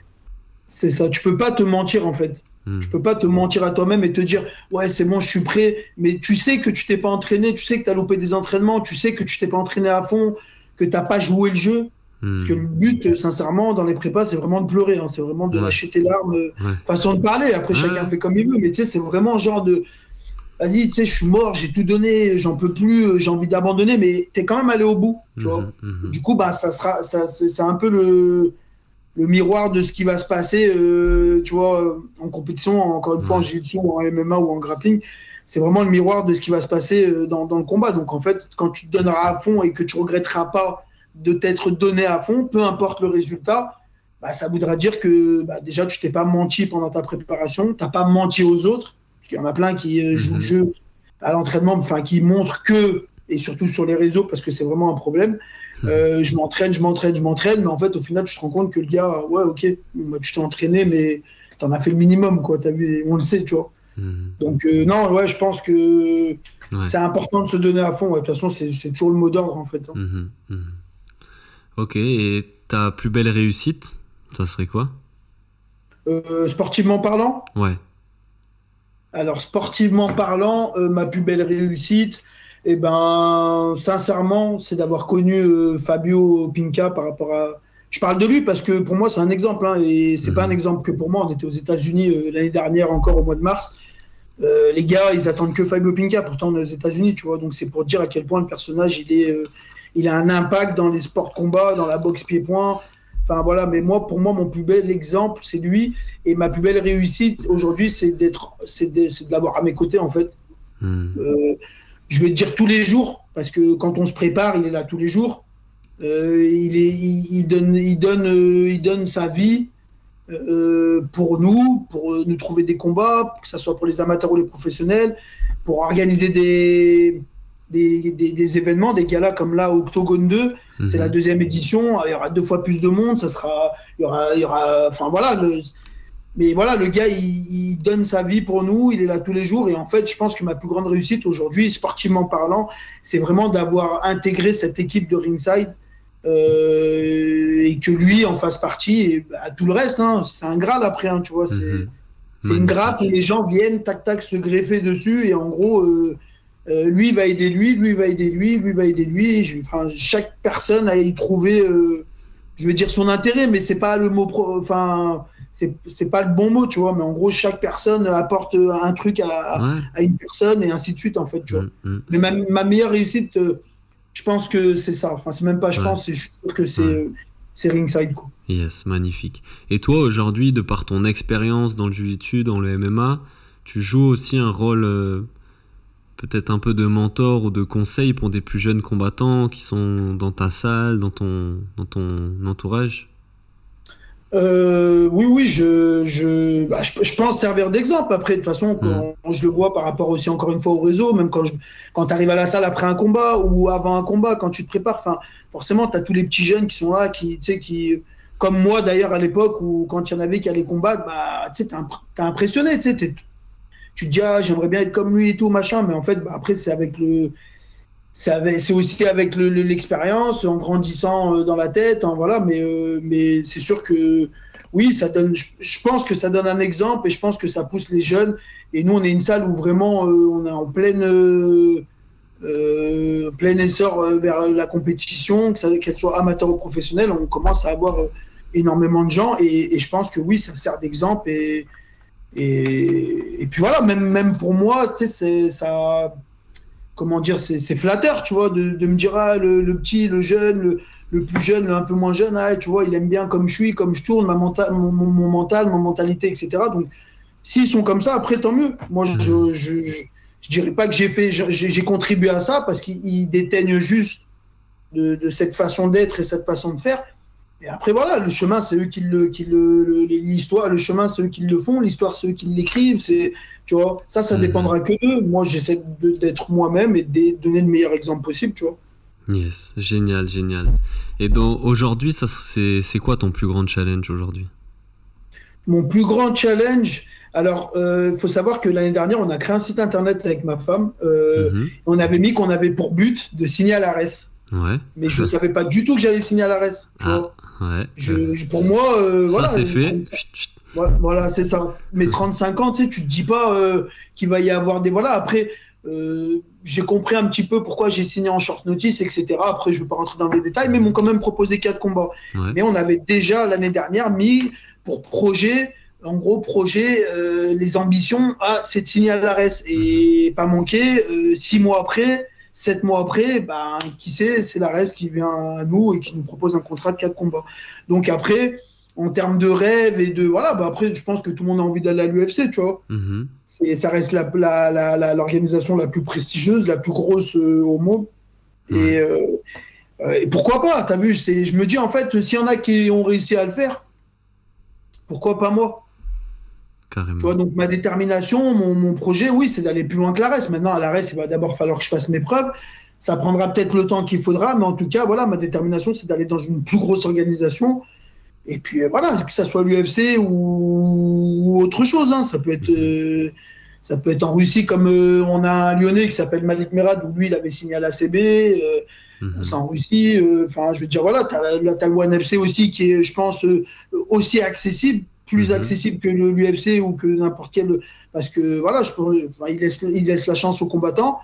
C'est ça. Tu peux pas te mentir, en fait. Hmm. Tu peux pas te mentir à toi-même et te dire ouais c'est bon je suis prêt mais tu sais que tu t'es pas entraîné tu sais que tu as loupé des entraînements tu sais que tu t'es pas entraîné à fond que tu n'as pas joué le jeu parce que le hmm. but, sincèrement, dans les prépas, c'est vraiment de pleurer. Hein. C'est vraiment de lâcher tes larmes. Euh, façon de parler. Après, chacun fait comme il veut. Mais tu sais, c'est vraiment genre de. Vas-y, tu sais, je suis mort, j'ai tout donné, j'en peux plus, euh, j'ai envie d'abandonner. Mais tu es quand même allé au bout. Tu vois. Hmm, hmm, du coup, bah, ça sera, ça, c'est un peu le, le miroir de ce qui va se passer, euh, tu vois, en compétition, encore une fois, en jiu-jitsu, en MMA ou en grappling. C'est vraiment le miroir de ce qui va se passer dans, dans le combat. Donc, en fait, quand tu te donneras à fond et que tu regretteras pas de t'être donné à fond, peu importe le résultat, bah, ça voudra dire que bah, déjà tu t'es pas menti pendant ta préparation, tu n'as pas menti aux autres, parce qu'il y en a plein qui euh, jouent le mhm. jeu à l'entraînement, enfin qui montrent que, et surtout sur les réseaux, parce que c'est vraiment un problème, mhm. euh, je m'entraîne, je m'entraîne, je m'entraîne, mais en fait au final tu te rends compte que le gars, ouais ok, bah, tu t'es entraîné, mais tu en as fait le minimum, quoi, as vu, on le sait, tu vois. Mhm. Donc euh, non, ouais, je pense que c'est important de se donner à fond, de toute façon c'est toujours le mot d'ordre en fait. Hein. Ok, et ta plus belle réussite, ça serait quoi? Euh, Sportivement parlant? Ouais. Alors, sportivement parlant, euh, ma plus belle réussite, eh ben, sincèrement, c'est d'avoir connu euh, Fabio Pinca par rapport à. Je parle de lui parce que pour moi, c'est un exemple, hein, et c'est pas un mhm. exemple que pour moi. On était aux États-Unis l'année dernière, encore au mois de mars. les gars, ils attendent que Fabio Pinca, pourtant on est aux États-Unis, tu vois. Donc c'est pour dire à quel point le personnage, il est, il a un impact dans les sports de combat, dans la boxe pied-point. Enfin voilà, mais moi, pour moi, mon plus bel exemple, c'est lui. Et ma plus belle réussite aujourd'hui, c'est d'être, c'est de, l'avoir à mes côtés en fait. Hmm. Euh, je vais te dire tous les jours, parce que quand on se prépare, il est là tous les jours. Euh, il, est, il, donne, il donne, euh, il donne sa vie pour nous, pour nous trouver des combats, que ce soit pour les amateurs ou les professionnels, pour organiser des, des, des, événements, des galas comme là au Octogone 2. C'est la mhm. deuxième édition. Il y aura deux fois plus de monde. Ça sera, il y aura, il y aura, enfin voilà. mais voilà, le gars, il, donne sa vie pour nous. Il est là tous les jours. Et en fait, je pense que ma plus grande réussite aujourd'hui, sportivement parlant, c'est vraiment d'avoir intégré cette équipe de ringside. Euh, et que lui en fasse partie et à tout le reste hein, c'est un Graal après hein, tu vois c'est mhm. une grappe où les gens viennent tac tac se greffer dessus et en gros euh, euh, lui va aider lui, lui va aider lui, lui va aider lui. Enfin, chaque personne a y trouvé, euh, je veux dire son intérêt, mais c'est pas le mot, enfin, c'est pas le bon mot, tu vois. Mais en gros, chaque personne apporte un truc à, une personne et ainsi de suite, en fait, tu vois. Mm, mm. Mais ma, meilleure réussite, euh, je pense que c'est ça. Enfin, c'est même pas, je pense, c'est juste que c'est c'est ringside, quoi. Yes, magnifique. Et toi, aujourd'hui, de par ton expérience dans le jiu-jitsu, dans le MMA, tu joues aussi un rôle peut-être un peu de mentor ou de conseil pour des plus jeunes combattants qui sont dans ta salle, dans ton, dans ton entourage? Euh, oui, oui, je, je, bah, je, pense servir d'exemple. Après, de toute façon, quand, je le vois par rapport aussi, encore une fois, au réseau, même quand, quand tu arrives à la salle après un combat ou avant un combat, quand tu te prépares, forcément, tu as tous les petits jeunes qui sont là, qui, qui comme moi d'ailleurs à l'époque, où quand il y en avait qui allaient combattre, bah, tu es, impressionné. Tu tu te dis, ah, j'aimerais bien être comme lui et tout, machin, mais en fait, bah, après, c'est avec le. C'est aussi avec l'expérience, en grandissant euh, dans la tête, hein, voilà, mais, euh, mais c'est sûr que oui, ça donne, je, pense que ça donne un exemple et je pense que ça pousse les jeunes. Et nous, on est une salle où vraiment euh, on est en pleine, plein essor vers la compétition, qu'elle soit amateur ou professionnelle. On commence à avoir énormément de gens et, je pense que oui, ça sert d'exemple et, puis voilà, même, même pour moi, tu sais, ça. Comment dire, c'est flatteur, tu vois, de, me dire, ah, le, petit, le jeune, le, plus jeune, le un peu moins jeune, ah, tu vois, il aime bien comme je suis, comme je tourne, ma mental, mon, mental, ma mentalité, etc. Donc, s'ils sont comme ça, après, tant mieux. Moi, je, je, je, je dirais pas que j'ai fait, j'ai contribué à ça parce qu'ils déteignent juste de, de cette façon d'être et cette façon de faire. Et après, voilà, le chemin, c'est eux qui le, qui le, l'histoire, le chemin, c'est eux qui le font, l'histoire, c'est eux qui l'écrivent, c'est, tu vois, ça, ça dépendra que d'eux. Moi, j'essaie d'être moi-même et de donner le meilleur exemple possible, tu vois. Yes, génial, génial. Et donc, aujourd'hui, ça, c'est, c'est quoi ton plus grand challenge aujourd'hui? Mon plus grand challenge, alors, il euh, faut savoir que l'année dernière, on a créé un site internet avec ma femme. Euh, mhm. On avait mis qu'on avait pour but de signer à l'ARES. Ouais. Mais je ne savais pas du tout que j'allais signer à l'ARES. Ah, ouais. pour moi, euh, voilà. Ça, c'est fait. Voilà, c'est ça. Mais 35 ans, tu sais, tu te dis pas qu'il va y avoir des. Voilà, après. j'ai compris un petit peu pourquoi j'ai signé en short notice, etc. Après, je ne veux pas rentrer dans les détails, mais ils m'ont quand même proposé quatre combats. Mais on avait déjà l'année dernière mis pour projet en gros, projet, euh, les ambitions, c'est de signer à l'ARES et pas manquer. Euh, six mois après, sept mois après, ben, qui sait, c'est l'ARES qui vient à nous et qui nous propose un contrat de quatre combats. Donc après, en termes de rêve et de voilà, ben après, je pense que tout le monde a envie d'aller à l'UFC, tu vois. Mm-hmm. Et ça reste l'organisation la, la, plus prestigieuse, la plus grosse euh, au monde. Et, et, pourquoi pas T'as vu Je me dis en fait, s'il y en a qui ont réussi à le faire, pourquoi pas moi? Donc ma détermination, mon, projet, oui, c'est d'aller plus loin que l'ARES. Maintenant, à l'ARES, il va d'abord falloir que je fasse mes preuves. Ça prendra peut-être le temps qu'il faudra, mais en tout cas, voilà, ma détermination, c'est d'aller dans une plus grosse organisation. Et puis euh, voilà, que ça soit l'UFC ou, autre chose. Hein. Ça peut être. Euh, ça peut être en Russie, comme euh, on a un Lyonnais qui s'appelle Malik Merad, où lui, il avait signé à l'ACB. Mhm. C'est en Russie. Enfin, je veux dire, voilà, tu as, le FC aussi, qui est, je pense, aussi accessible plus mhm. accessible que l'UFC ou que n'importe quel. Parce que voilà, je, il, laisse, il laisse la chance aux combattants.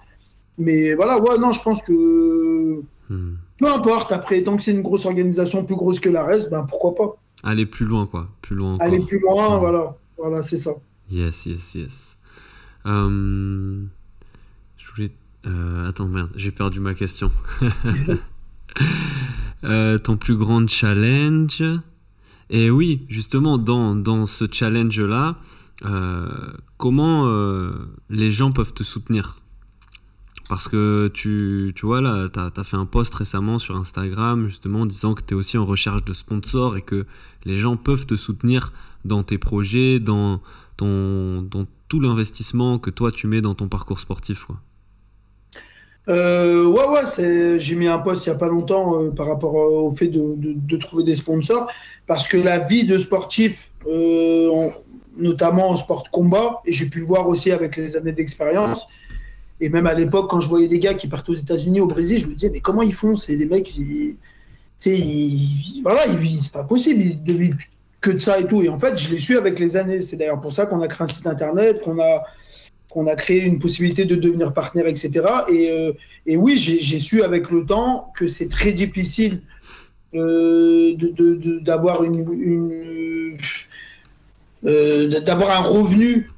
Mais voilà, ouais, non, je pense que mhm. peu importe, après, tant que c'est une grosse organisation plus grosse que la reste, ben pourquoi pas. Aller plus loin, quoi. Plus loin Aller plus loin, voilà. Voilà, c'est ça. Yes, yes, yes. Euh, je voulais. Euh, attends, merde, j'ai perdu ma question. Euh, ton plus grand challenge et oui, justement, dans, ce challenge-là, euh, comment euh, les gens peuvent te soutenir? Parce que tu, vois, là, tu as, fait un post récemment sur Instagram, justement, disant que tu es aussi en recherche de sponsors et que les gens peuvent te soutenir dans tes projets, dans, tout l'investissement que toi, tu mets dans ton parcours sportif. Euh, ouais, ouais, j'ai mis un post il n'y a pas longtemps euh, par rapport au fait de, trouver des sponsors, parce que la vie de sportif, euh, notamment en sport combat, et j'ai pu le voir aussi avec les années d'expérience, et même à l'époque, quand je voyais des gars qui partent aux États-Unis, au Brésil, je me disais, mais comment ils font C'est des mecs, ils, voilà, c'est pas possible, ils ne vivent que de ça et tout. Et en fait, je l'ai su avec les années. C'est d'ailleurs pour ça qu'on a créé un site internet, qu'on a qu'on a créé une possibilité de devenir partenaire, etc. Et, euh, et oui, j'ai su avec le temps que c'est très difficile euh, d'avoir une, euh, d'avoir un revenu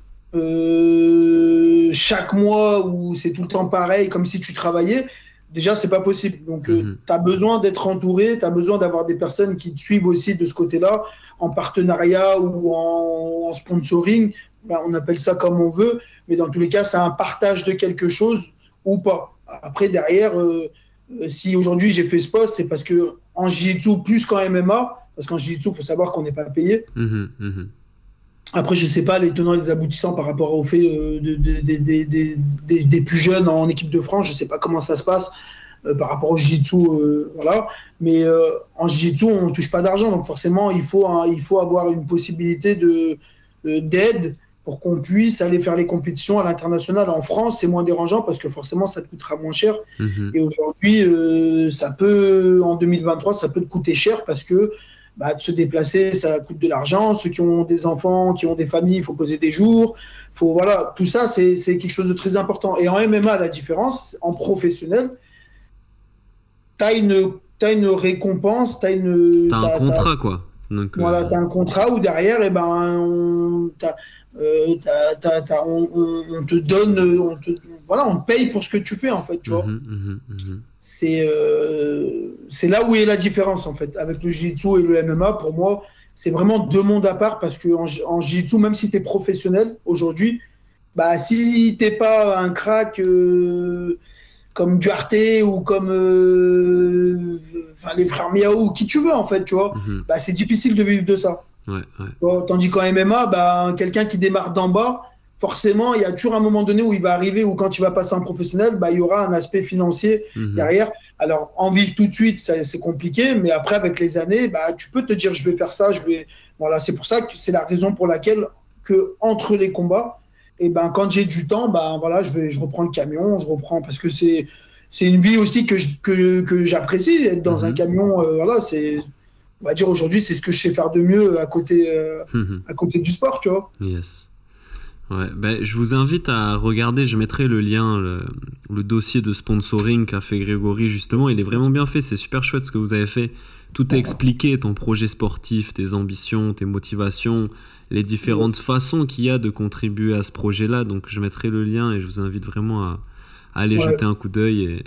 chaque mois où c'est tout le temps pareil, comme si tu travaillais. Déjà, c'est pas possible. Donc, mhm. tu as besoin d'être entouré, tu as besoin d'avoir des personnes qui te suivent aussi de ce côté-là, en partenariat ou en, en sponsoring. On appelle ça comme on veut mais dans tous les cas, c'est un partage de quelque chose ou pas. Après, derrière, euh, euh, si aujourd'hui j'ai fait ce poste, c'est parce que en Jiu-Jitsu, plus qu'en MMA, parce qu'en Jiu-Jitsu, il faut savoir qu'on n'est pas payé. Mmh, mmh. Après, je ne sais pas les tenants et les aboutissants par rapport au fait euh, des plus jeunes en équipe de France. Je ne sais pas comment ça se passe par rapport au Jiu-Jitsu. voilà. Mais en Jiu-Jitsu, on ne touche pas d'argent. Donc forcément, il faut, il faut avoir une possibilité d'aide pour qu'on puisse aller faire les compétitions à l'international. En France, c'est moins dérangeant parce que forcément, ça te coûtera moins cher. Mhm. Et aujourd'hui, euh, ça peut, en 2023, ça peut te coûter cher parce que bah, de se déplacer, ça coûte de l'argent. Ceux qui ont des enfants, qui ont des familles, il faut poser des jours. Faut, voilà, tout ça, c'est quelque chose de très important. Et en MMA, la différence, en professionnel, tu as une, as une récompense, tu as une. un contrat, quoi. Donc, voilà, euh, tu as un contrat où derrière, et eh ben, on, euh, on, te donne, on te, voilà, on paye pour ce que tu fais en fait, tu vois. Mhm, mhm, mhm. C'est euh, c'est là où est la différence en fait avec le jiu-jitsu et le MMA. Pour moi, c'est vraiment deux mondes à part parce que en, en jiu-jitsu, même si tu es professionnel aujourd'hui, bah, si t'es pas un crack euh, comme Duarte ou comme enfin, les frères Miaou, qui tu veux en fait, tu vois, bah, c'est difficile de vivre de ça. Ouais, ouais. Bon, tandis qu'en MMA, bah, quelqu'un qui démarre d'en bas, forcément, il y a toujours un moment donné où il va arriver, ou quand il va passer en professionnel, bah, il y aura un aspect financier Mhm. derrière. Alors, en vivre tout de suite, c'est compliqué, mais après, avec les années, bah, tu peux te dire, je vais faire ça, je vais. Voilà, c'est pour ça que c'est la raison pour laquelle que entre les combats, et ben, quand j'ai du temps, bah, voilà, je vais, je reprends le camion, je reprends parce que c'est, c'est une vie aussi que, je- que, que j'apprécie, être dans Mhm. un camion, euh, voilà, c'est, on va dire aujourd'hui, c'est ce que je sais faire de mieux à côté, euh, Mhm. à côté du sport, tu vois. Yes. Ouais, ben, je vous invite à regarder, je mettrai le lien, le, le dossier de sponsoring qu'a fait Grégory justement, il est vraiment bien fait, c'est super chouette ce que vous avez fait. Tout est expliqué, ton projet sportif, tes ambitions, tes motivations, les différentes façons qu'il y a de contribuer à ce projet-là, donc je mettrai le lien et je vous invite vraiment à, à aller Ouais. jeter un coup d'œil et,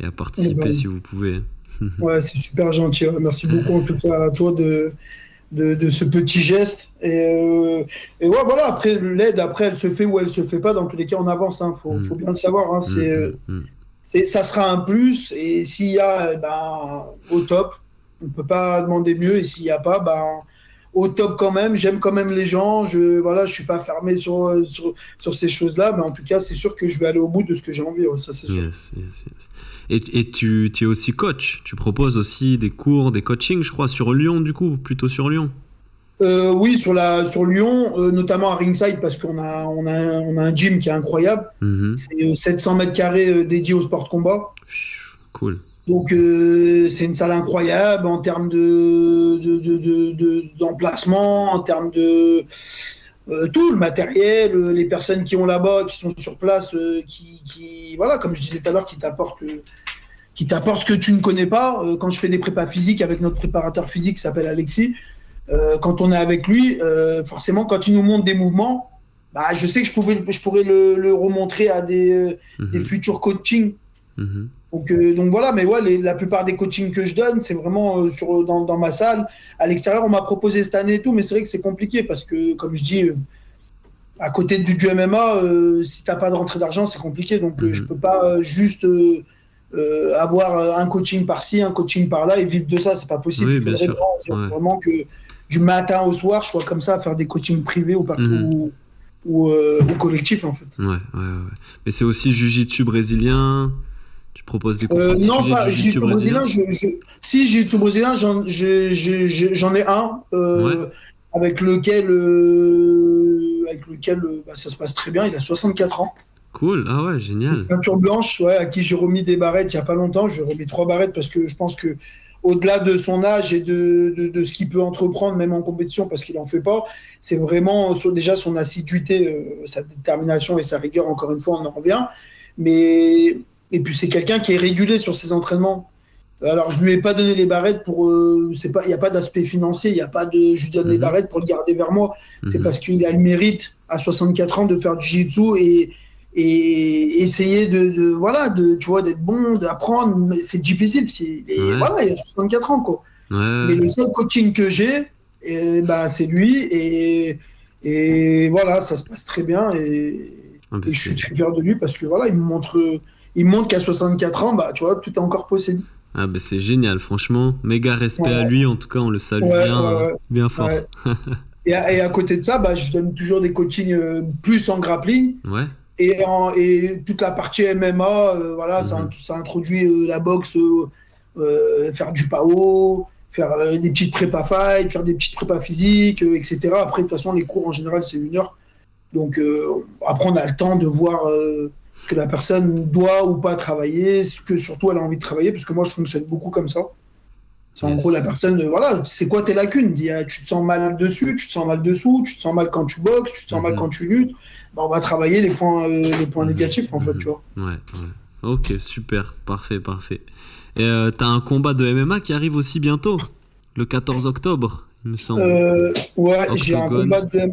et à participer Eh ben. si vous pouvez. Ouais, c'est super gentil. ouais. Merci beaucoup en tout cas à toi de, de, de ce petit geste. Et, euh, et ouais, voilà, après, l'aide, après, elle se fait ou elle se fait pas. Dans tous les cas, on avance. Il faut, Mm. faut bien le savoir. hein. C'est, euh, mhm. c'est, ça sera un plus. Et s'il y a, eh ben, au top, on peut pas demander mieux. Et s'il y a pas, ben, au top quand même. J'aime quand même les gens. Je, voilà, je suis pas fermé sur, sur, sur ces choses-là. Mais en tout cas, c'est sûr que je vais aller au bout de ce que j'ai envie. ouais, ça, c'est sûr. Yes, yes, yes. Et, et tu, tu es aussi coach. Tu proposes aussi des cours, des coachings, je crois, sur Lyon, du coup, plutôt sur Lyon. Euh, oui, sur, la, sur Lyon, euh, notamment à Ringside, parce qu'on a, on a, un- on a un gym qui est incroyable. Mhm. C'est euh, 700 mètres carrés euh, dédiés au sport de combat. Cool. Donc, euh, c'est une salle incroyable en termes de, de, de, de- de- d'emplacement, en termes de euh, tout, le matériel, euh, les personnes qui ont là-bas, qui sont sur place, euh, qui, qui, voilà, comme je disais tout à l'heure, qui t'apportent qui t'apportent ce que tu ne connais pas. Quand je fais des prépas physiques avec notre préparateur physique qui s'appelle Alexis, quand on est avec lui, forcément, quand il nous montre des mouvements, bah, je sais que je, pouvais, je pourrais le, le remontrer à des, des Mhm. futurs coachings. Mhm. Donc, euh, donc voilà, mais ouais, les- la plupart des coachings que je donne, c'est vraiment euh, sur, dans, dans ma salle. À l'extérieur, on m'a proposé cette année et tout, mais c'est vrai que c'est compliqué parce que, comme je dis, euh, à côté du, du MMA, si t'as pas de rentrée d'argent, c'est compliqué. Donc, euh, Mhm. je peux pas juste avoir un coaching par-ci, un coaching par-là et vivre de ça, c'est pas possible. Oui, Il bien sûr. vraiment, c'est Ouais. vraiment que du matin au soir, je sois comme ça à faire des coachings privés ou, par- Mhm. ou, euh, en fait. Ouais, ouais, ouais. Mais c'est aussi Jiu-Jitsu brésilien. Proposes des cours Euh, non, particuliers pas de jiu-jitsu brésilien. Je, je- si jiu-jitsu brésilien, j'en je- je- je- j'en ai un euh, avec lequel, euh, avec lequel bah, ça se passe très bien. Il a 64 ans. Cool. Ah ouais, génial. Ceinture blanche, ouais, à qui j'ai remis des barrettes il n'y a pas longtemps. J'ai remis trois barrettes parce que je pense que au-delà de son âge et de, de, de ce qu'il peut entreprendre, même en compétition, parce qu'il n'en fait pas, c'est vraiment déjà son assiduité, euh, sa détermination et sa rigueur, encore une fois, on en revient. Mais, et puis c'est quelqu'un qui est régulé sur ses entraînements. Alors je lui ai pas donné les barrettes pour, euh, c'est pas, il n'y a pas d'aspect financier, il n'y a pas de, je lui donne les Mhm. barrettes pour le garder vers moi. C'est Mhm. parce qu'il a le mérite à 64 ans de faire du jiu-jitsu et, et essayer de, de- voilà de tu vois d'être bon d'apprendre mais c'est difficile parce qu'il est- Ouais. voilà il a 64 ans quoi Ouais. mais le seul coaching que j'ai ben, c'est lui et et voilà ça se passe très bien et, Ah, bah, et je suis très fier de lui parce que voilà il me montre il montre qu'à 64 ans bah tu vois tout est encore possible Ah bah c'est génial, franchement. Méga respect Ouais. à lui, en tout cas, on le salue Ouais, bien, ouais, ouais. bien fort. Et, à, et à côté de ça bah, je donne toujours des coachings euh, plus en grappling Ouais. et, en- et toute la partie MMA, euh, voilà, ça, Mhm. ça introduit euh, la boxe, euh, euh, faire du PAO, faire euh, des petites prépa fight, faire des petites prépa physiques, euh, etc. Après, de toute façon, les cours en général, c'est une heure. Donc, euh, après, on a le temps de voir euh, que la personne doit ou pas travailler, ce que surtout elle a envie de travailler, parce que moi, je fonctionne beaucoup comme ça. C'est en gros la personne, voilà, c'est quoi tes lacunes? Il y a- Tu te sens mal dessus, tu te sens mal dessous, tu te sens mal quand tu boxes, tu te sens mal Mhm. quand tu luttes. Bah, on va travailler les points, euh, les points Mhm. négatifs, en fait, tu vois. Ouais, ouais. Ok, super, parfait, parfait. Et euh, t'as un combat de MMA qui arrive aussi bientôt, le 14 octobre, il me semble. Euh, ouais, j'ai un combat de.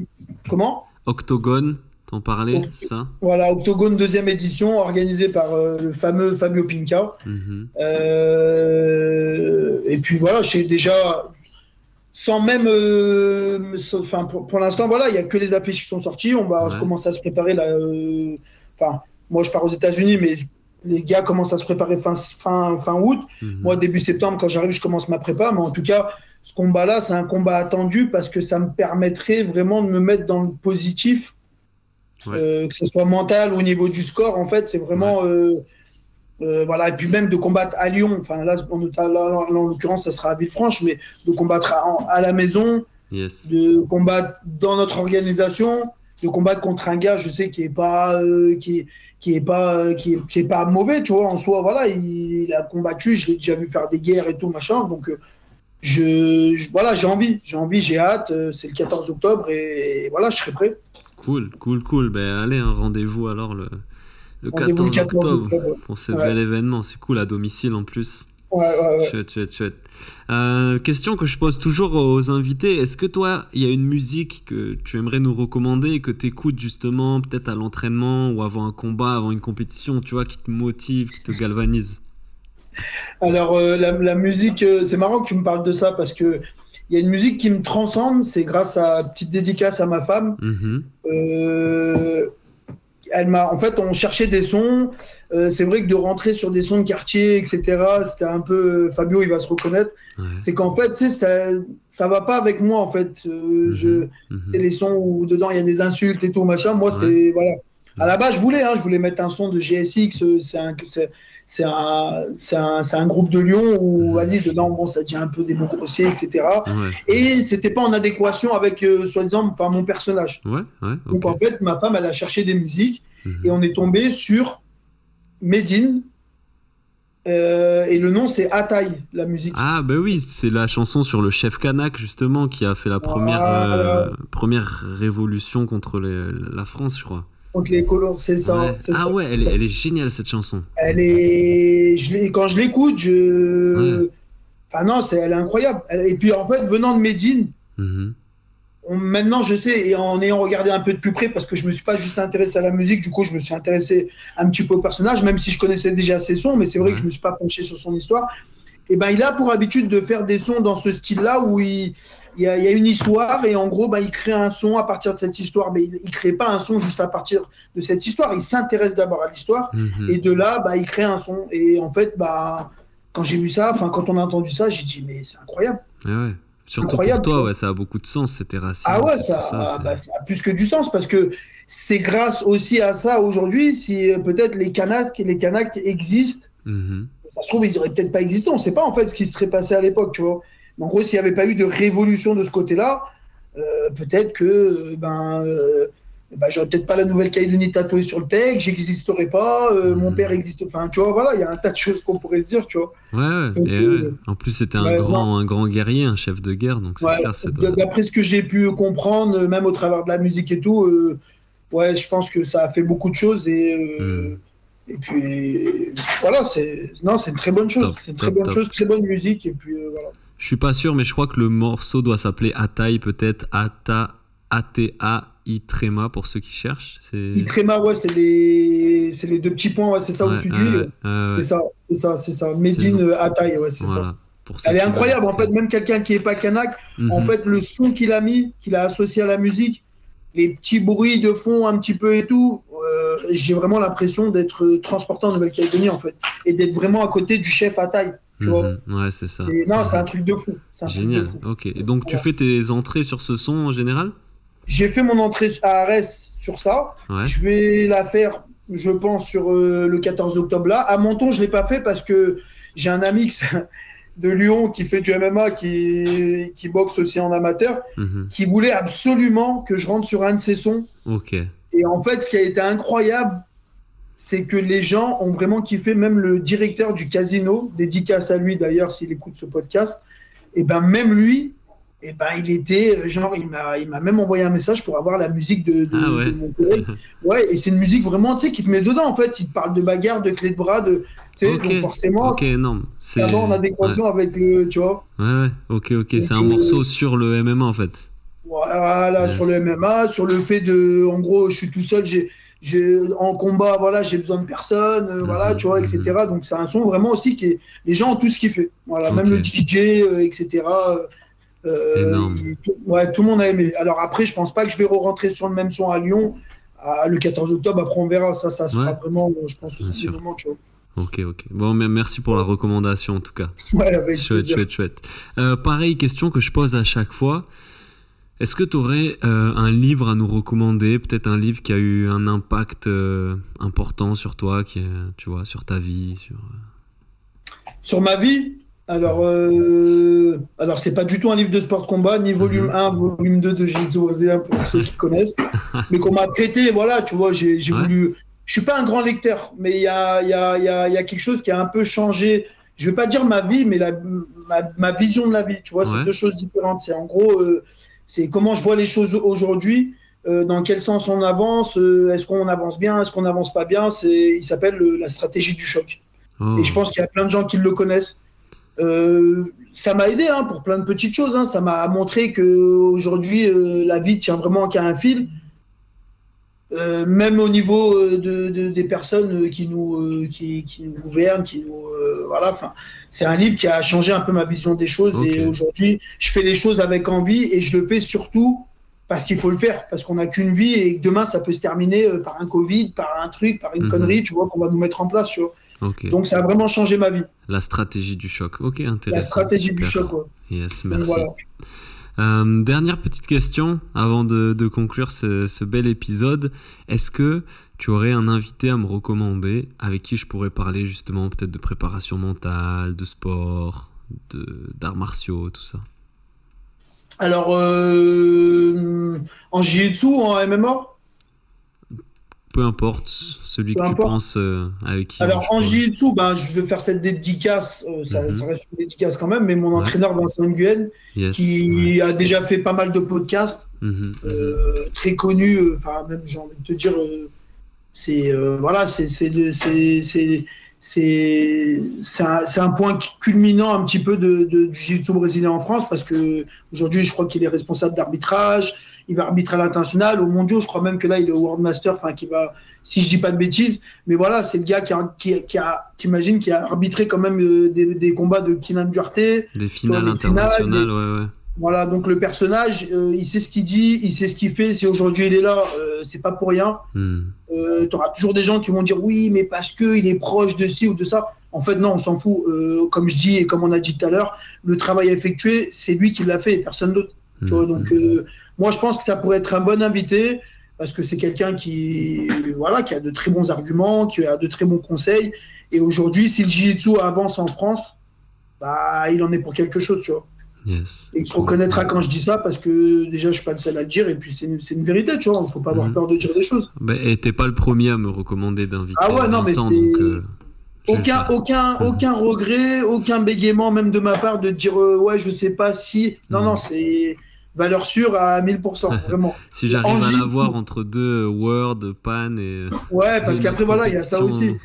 Comment? Octogone, t'en parlais, ça Voilà, Octogone deuxième édition, organisée par euh, le fameux Fabio Pinca. Mhm. Euh, et puis voilà, j'ai déjà. sans même. euh, Enfin, pour, pour l'instant, voilà, il n'y a que les affiches qui sont sorties. On va Ouais. commencer à se préparer là. Enfin, moi, je pars aux États-Unis, mais les gars commencent à se préparer fin, fin, fin août. Mhm. Moi, début septembre, quand j'arrive, je commence ma prépa. Mais en tout cas, ce combat-là, c'est un combat attendu parce que ça me permettrait vraiment de me mettre dans le positif, Ouais. euh, que ce soit mental ou au niveau du score. En fait, c'est vraiment. euh, euh, voilà, et puis même de combattre à Lyon, enfin là, en, l'occurrence, ça sera à Villefranche, mais de combattre à, à la maison, Yes. de combattre dans notre organisation, de combattre contre un gars, je sais, qui est pas, qui, qui est pas, qui est, qui est pas mauvais, tu vois, en soi, voilà, il, il a combattu, je l'ai déjà vu faire des guerres et tout, machin, donc je, je- voilà, j'ai envie, j'ai envie, j'ai hâte, c'est le 14 octobre et, voilà, je serai prêt. Cool, cool, cool. Ben allez, un rendez-vous alors le, le Rendez-vous 14, le 14 octobre octobre. pour ce Ouais. bel événement. C'est cool à domicile en plus. Ouais, ouais, ouais. Chouette, chouette, chouette. Euh, question que je pose toujours aux invités. Est-ce que toi, il y a une musique que tu aimerais nous recommander, que tu écoutes justement peut-être à l'entraînement ou avant un combat, avant une compétition, tu vois, qui te motive, qui te galvanise? Alors, euh, la, la musique, euh, c'est marrant que tu me parles de ça parce que il y a une musique qui me transcende, c'est grâce à petite dédicace à ma femme. Mhm. Euh, elle m'a, en fait, on cherchait des sons. Euh, c'est vrai que de rentrer sur des sons de quartier, etc., c'était un peu. Fabio, il va se reconnaître. Ouais. C'est qu'en fait, ça, ça va pas avec moi, en fait. Euh, je, Mhm. c'est les sons où dedans il y a des insultes et tout, machin. Moi, Ouais. c'est. Voilà. À la base, je voulais, hein, je voulais mettre un son de GSX. C'est un. C'est- un, un, un groupe de Lyon où, vas-y, dedans, bon, ça dit un peu des mots grossiers, etc. Ouais, Et c'était pas en adéquation avec, euh, soi-disant, enfin, mon personnage. ouais, ouais. Donc en fait, ma femme, elle a cherché des musiques Mhm. et on est tombé sur Medine. Euh, et le nom, c'est Ataï, la musique. Ah bah oui, c'est la chanson sur le chef Kanak justement qui a fait la première euh, première révolution contre les- la France, je crois. Contre les colons, c'est ça. Ouais. Ah ça, ouais, elle, est- ça. elle est géniale cette chanson. Elle est. Je quand je l'écoute, je. Ouais. Enfin non, c'est, elle est incroyable. Et puis en fait, venant de Medine, Mhm. on- maintenant je sais, et en ayant regardé un peu de plus près, parce que je me suis pas juste intéressé à la musique, du coup je me suis intéressé un petit peu au personnage, même si je connaissais déjà ses sons, mais c'est vrai Ouais. que je me suis pas penché sur son histoire. Et ben il a pour habitude de faire des sons dans ce style-là où il, il, y a, il y a une histoire et en gros ben, il crée un son à partir de cette histoire, mais il, il crée pas un son juste à partir de cette histoire. Il s'intéresse d'abord à l'histoire Mhm. et de là bah, il crée un son. Et en fait bah quand j'ai vu ça, enfin quand on a entendu ça, j'ai dit mais c'est incroyable. Ah ouais. Surtout Incroyable, pour toi, ouais, ça a beaucoup de sens, c'était raciste. Ah ouais, ça, bah, a plus que du sens parce que c'est grâce aussi à ça aujourd'hui si euh, peut-être les Kanaks les Kanaks existent. Mhm. Ça se trouve, ils auraient peut-être pas existé. On ne sait pas en fait ce qui se serait passé à l'époque, tu vois. Mais en gros, s'il n'y avait pas eu de révolution de ce côté-là, euh, peut-être que euh, ben, euh, ben j'aurais peut-être pas la nouvelle Calédonie tatouée sur le pec, j'existerais pas, euh, mon père existe. Enfin, tu vois, voilà, il y a un tas de choses qu'on pourrait se dire, tu vois. Ouais, Donc, et ouais. En plus, c'était un grand, un grand guerrier, un chef de guerre, donc c'est Ouais, D'après ce que j'ai pu comprendre, même au travers de la musique et tout, ouais, je pense que ça a fait beaucoup de choses et, euh, Mm. Et puis voilà, c'est non, c'est une très bonne chose, c'est une très bonne top. chose, très bonne musique et puis euh, voilà. Je suis pas sûr, mais je crois que le morceau doit s'appeler Ataï, peut-être Ata, A-T-A, I-Tréma, pour ceux qui cherchent. Itrema, ouais, c'est les les deux petits points, ouais, c'est ça Ouais, au-dessus ouais, du. ouais, ouais, C'est ça, c'est ça, c'est ça. Medine euh, Ataï, ouais, c'est ça. Pour Elle est incroyable, en fait, même quelqu'un qui est pas kanak, en Mhm. fait, le son qu'il a mis, qu'il a associé à la musique, les petits bruits de fond un petit peu et tout, euh, j'ai vraiment l'impression d'être euh, transporté en Nouvelle-Calédonie, en fait, et d'être vraiment à côté du chef à taille. Tu vois Mhm. Ouais, c'est ça. Et Non, c'est un truc de fou. un de Génial. fou. Ok. Et donc, tu fais tes entrées sur ce son en général? J'ai fait mon entrée à Arès sur ça. Ouais. Je vais la faire, je pense, sur euh, le 14 octobre là. À Menton, je ne l'ai pas fait parce que j'ai un ami qui- de Lyon qui fait du MMA, qui, qui boxe aussi en amateur, Mhm. qui voulait absolument que je rentre sur un de ses sons. Ok. Et en fait, ce qui a été incroyable, c'est que les gens ont vraiment kiffé, même le directeur du casino, dédicace à lui d'ailleurs s'il écoute ce podcast, et ben même lui, et ben il était euh, genre, il m'a, il m'a même envoyé un message pour avoir la musique de, de- Ah ouais. de mon collègue. Ouais, et c'est une musique vraiment, tu sais, qui te met dedans en fait. Il te parle de bagarre, de clé de bras, de, tu sais, donc forcément, Ok, énorme. c'est en adéquation avec le, tu vois. Ouais, ouais. Ok, ok. C'est un euh, morceau sur le MMA en fait. Voilà, Yes. sur le MMA, sur le fait de, en gros, je suis tout seul, j'ai, j'ai, en combat, voilà, j'ai besoin de personne, euh, voilà, tu vois, etc. Donc c'est un son vraiment aussi qui est, les gens ont tout ce qu'il fait. Voilà, même le DJ, euh, etc. euh, ouais, tout le monde a aimé. Alors après, je pense pas que je vais re-rentrer sur le même son à Lyon le 14 octobre. Après, on verra. Ça, ça sera vraiment, je pense, au moment, tu vois. Ok, ok. Bon, merci pour la recommandation en tout cas. Ouais, avec chouette, chouette, chouette, euh, pareille question que je pose à chaque fois. Est-ce que tu aurais euh, un livre à nous recommander Peut-être un livre qui a eu un impact euh, important sur toi, qui, tu vois, sur ta vie Sur, sur ma vie? Alors, alors c'est pas du tout un livre de sport combat, ni volume 1, mhm. volume 2 de Jiu-Jitsu brésilien pour ceux qui connaissent, mais qu'on m'a traité, voilà, tu vois, j'ai voulu je suis pas un grand lecteur, mais il y a, y, a, y, a, y a, quelque chose qui a un peu changé. Je vais pas dire ma vie, mais la, ma, ma, vision de la vie. Tu vois, c'est deux choses différentes. C'est en gros, euh, c'est comment je vois les choses aujourd'hui, euh, dans quel sens on avance, euh, est-ce qu'on avance bien, est-ce qu'on n'avance pas bien. C'est, il s'appelle la stratégie du choc. Oh. Et je pense qu'il y a plein de gens qui le connaissent. Ça m'a aidé hein, pour plein de petites choses. Hein. Ça m'a montré que aujourd'hui, la vie tient vraiment qu'à un fil euh, même au niveau euh, de, des personnes qui nous, euh, qui, qui, nous gouvernent, qui nous, voilà. Enfin, c'est un livre qui a changé un peu ma vision des choses et aujourd'hui, je fais les choses avec envie et je le fais surtout parce qu'il faut le faire, parce qu'on n'a qu'une vie et que demain ça peut se terminer par un Covid, par un truc, par une mhm. connerie, tu vois, qu'on va nous mettre en place. Donc ça a vraiment changé ma vie. La stratégie du choc, ok, intéressant. La stratégie du choc, ouais. Yes, merci. Euh, dernière petite question avant de, conclure ce, bel épisode. Est-ce que tu aurais un invité à me recommander avec qui je pourrais parler justement peut-être de préparation mentale, de sport, d'arts martiaux, tout ça? Alors, euh, en jiu-jitsu ou en MMA peu importe celui que tu penses euh, avec qui. Alors en jiu-jitsu, ben, je vais faire cette dédicace, euh, ça, mhm. ça, reste une dédicace quand même, mais mon entraîneur Vincent Nguyen, qui a déjà fait pas mal de podcasts, mhm, euh, très connu, enfin même j'ai envie de te dire, c'est voilà, c'est c'est un, un, point culminant un petit peu de, de du jiu-jitsu brésilien en France parce que aujourd'hui je crois qu'il est responsable d'arbitrage il va arbitrer à l'international, au mondiaux, je crois même que là, il est au World Master, enfin, qui va, si je dis pas de bêtises, mais voilà, c'est le gars qui a, qui, a t'imagines, qui a arbitré quand même euh, des, combats de Kinan Duarte. Des finales internationales, ouais, ouais. Voilà, donc le personnage, euh, il sait ce qu'il dit, il sait ce qu'il fait. Si aujourd'hui il est là, euh, c'est pas pour rien. Hmm. tu auras toujours des gens qui vont dire oui, mais parce que il est proche de ci ou de ça. En fait, non, on s'en fout. comme je dis et comme on a dit tout à l'heure, le travail effectué, c'est lui qui l'a fait et personne d'autre. Hmm. donc moi, je pense que ça pourrait être un bon invité parce que c'est quelqu'un qui, voilà, qui a de très bons arguments, qui a de très bons conseils. Et aujourd'hui, si le Jiu-Jitsu avance en France, bah, il en est pour quelque chose, tu vois. Yes. Et il se reconnaîtra quand je dis ça parce que déjà je suis pas le seul à le dire et puis c'est une, une, vérité, tu vois. Il faut pas avoir mhm. peur de dire des choses. Bah, et t'es pas le premier à me recommander d'inviter. Ah ouais, non, mais c'est. Euh, aucun, aucun, aucun regret, aucun bégaiement même de ma part de dire euh, ouais, je sais pas si. Non, non, c'est valeur sûre à 1000%, vraiment. si j'arrive à l'avoir entre deux euh, Word, Pan et. Ouais, parce qu'après, voilà, il y a ça aussi.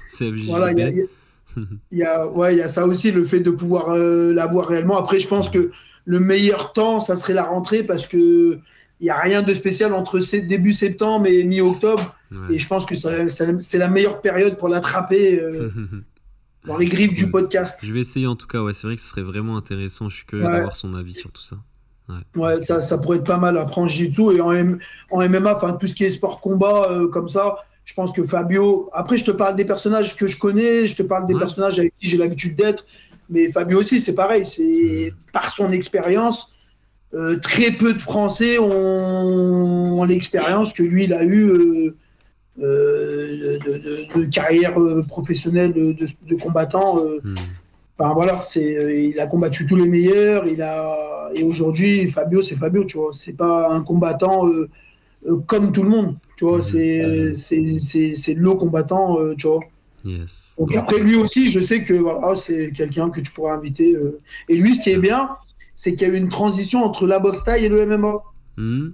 Voilà, il y a, y, a, ouais, il y a ça aussi, le fait de pouvoir euh, l'avoir réellement. Après, je pense que le meilleur temps, ça serait la rentrée parce que il n'y a rien de spécial entre début septembre et mi-octobre. Et je pense que c'est la meilleure période pour l'attraper. Euh, dans les griffes du podcast. Je vais essayer en tout cas, ouais, c'est vrai que ce serait vraiment intéressant. Je suis curieux d'avoir son avis sur tout ça. Ouais, ça, ça, pourrait être pas mal. Après, en jiu-jitsu et en, en MMA, enfin, tout ce qui est sport combat, euh, comme ça, je pense que Fabio. Après, je te parle des personnages que je connais, je te parle des personnages avec qui j'ai l'habitude d'être. Mais Fabio aussi, c'est pareil. C'est par son expérience. Euh, très peu de Français ont, l'expérience que lui, il a eu euh, de, carrière professionnelle de, combattant. Hmm voilà, c'est, euh, il a combattu tous les meilleurs. Il a et aujourd'hui Fabio, c'est Fabio, tu vois. C'est pas un combattant euh, euh, comme tout le monde, tu vois. C'est c'est c'est le combattant, tu vois. Donc après lui aussi, je sais que voilà, c'est quelqu'un que tu pourrais inviter. Et lui, ce qui est bien, c'est qu'il y a eu une transition entre la boxe taille et le MMA. Hmm,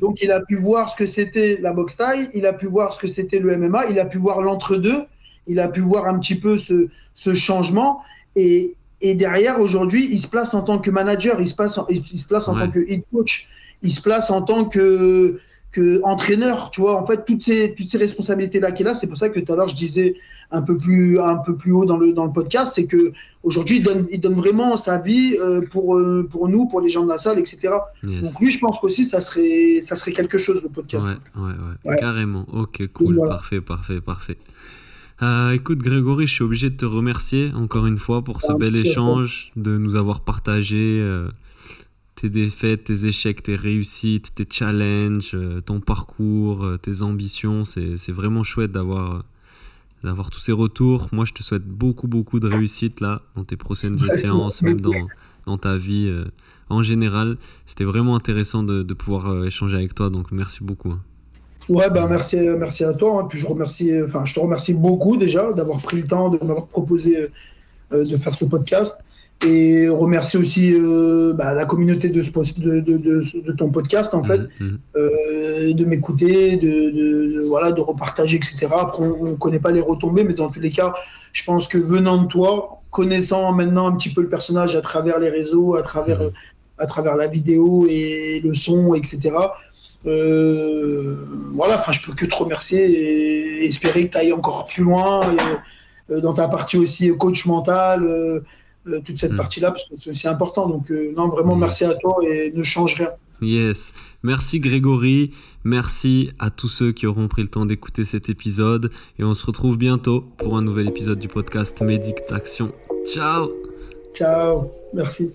Donc il a pu voir ce que c'était la boxe taille, il a pu voir ce que c'était le MMA, il a pu voir l'entre-deux, il a pu voir un petit peu ce, ce changement. Et, et derrière, aujourd'hui, il se place en tant que manager, il se, passe il se place en tant que head coach, il se place en tant que, que entraîneur. Tu vois, en fait, toutes ces, toutes ces responsabilités-là qu'il a, c'est pour ça que tout à l'heure, je disais un peu plus, un peu plus haut dans le, dans le podcast, c'est que aujourd'hui, il donne, il donne vraiment sa vie euh, pour, euh, pour nous, pour les gens de la salle, etc. Donc lui, je pense qu'aussi, ça serait, ça serait quelque chose, le podcast. Ouais, ouais, ouais. carrément. Ok, cool, parfait, parfait, parfait. Euh, écoute, Grégory, je suis obligé de te remercier encore une fois pour ce ah, bel échange, de nous avoir partagé tes défaites, tes échecs, tes réussites, tes challenges, ton parcours, tes ambitions. C'est vraiment chouette d'avoir d'avoir tous ces retours. Moi, je te souhaite beaucoup, beaucoup de réussite là, dans tes prochaines séances, même dans, dans ta vie euh, en général. C'était vraiment intéressant de, de pouvoir euh, échanger avec toi, donc merci beaucoup. Ouais, ben merci, merci à toi. Hein. Puis je remercie, enfin, je te remercie beaucoup déjà d'avoir pris le temps de m'avoir proposé euh, de faire ce podcast et remercier aussi euh, bah, la communauté de, de, de, de, ton podcast en fait, mmh, mmh. Euh, de m'écouter, de, voilà, de repartager, etc. Après, on ne connaît pas les retombées, mais dans tous les cas, je pense que venant de toi, connaissant maintenant un petit peu le personnage à travers les réseaux, à travers, mmh. à travers la vidéo et le son, etc. Euh, voilà, enfin, je peux que te remercier et espérer que tu ailles encore plus loin dans ta partie aussi coach mental euh, toute cette mm. partie-là, parce que c'est aussi important. Donc, euh, non, vraiment, merci à toi et ne change rien. Yes. Merci Grégory. Merci à tous ceux qui auront pris le temps d'écouter cet épisode. Et on se retrouve bientôt pour un nouvel épisode du podcast Méditation. Ciao. Ciao. Merci.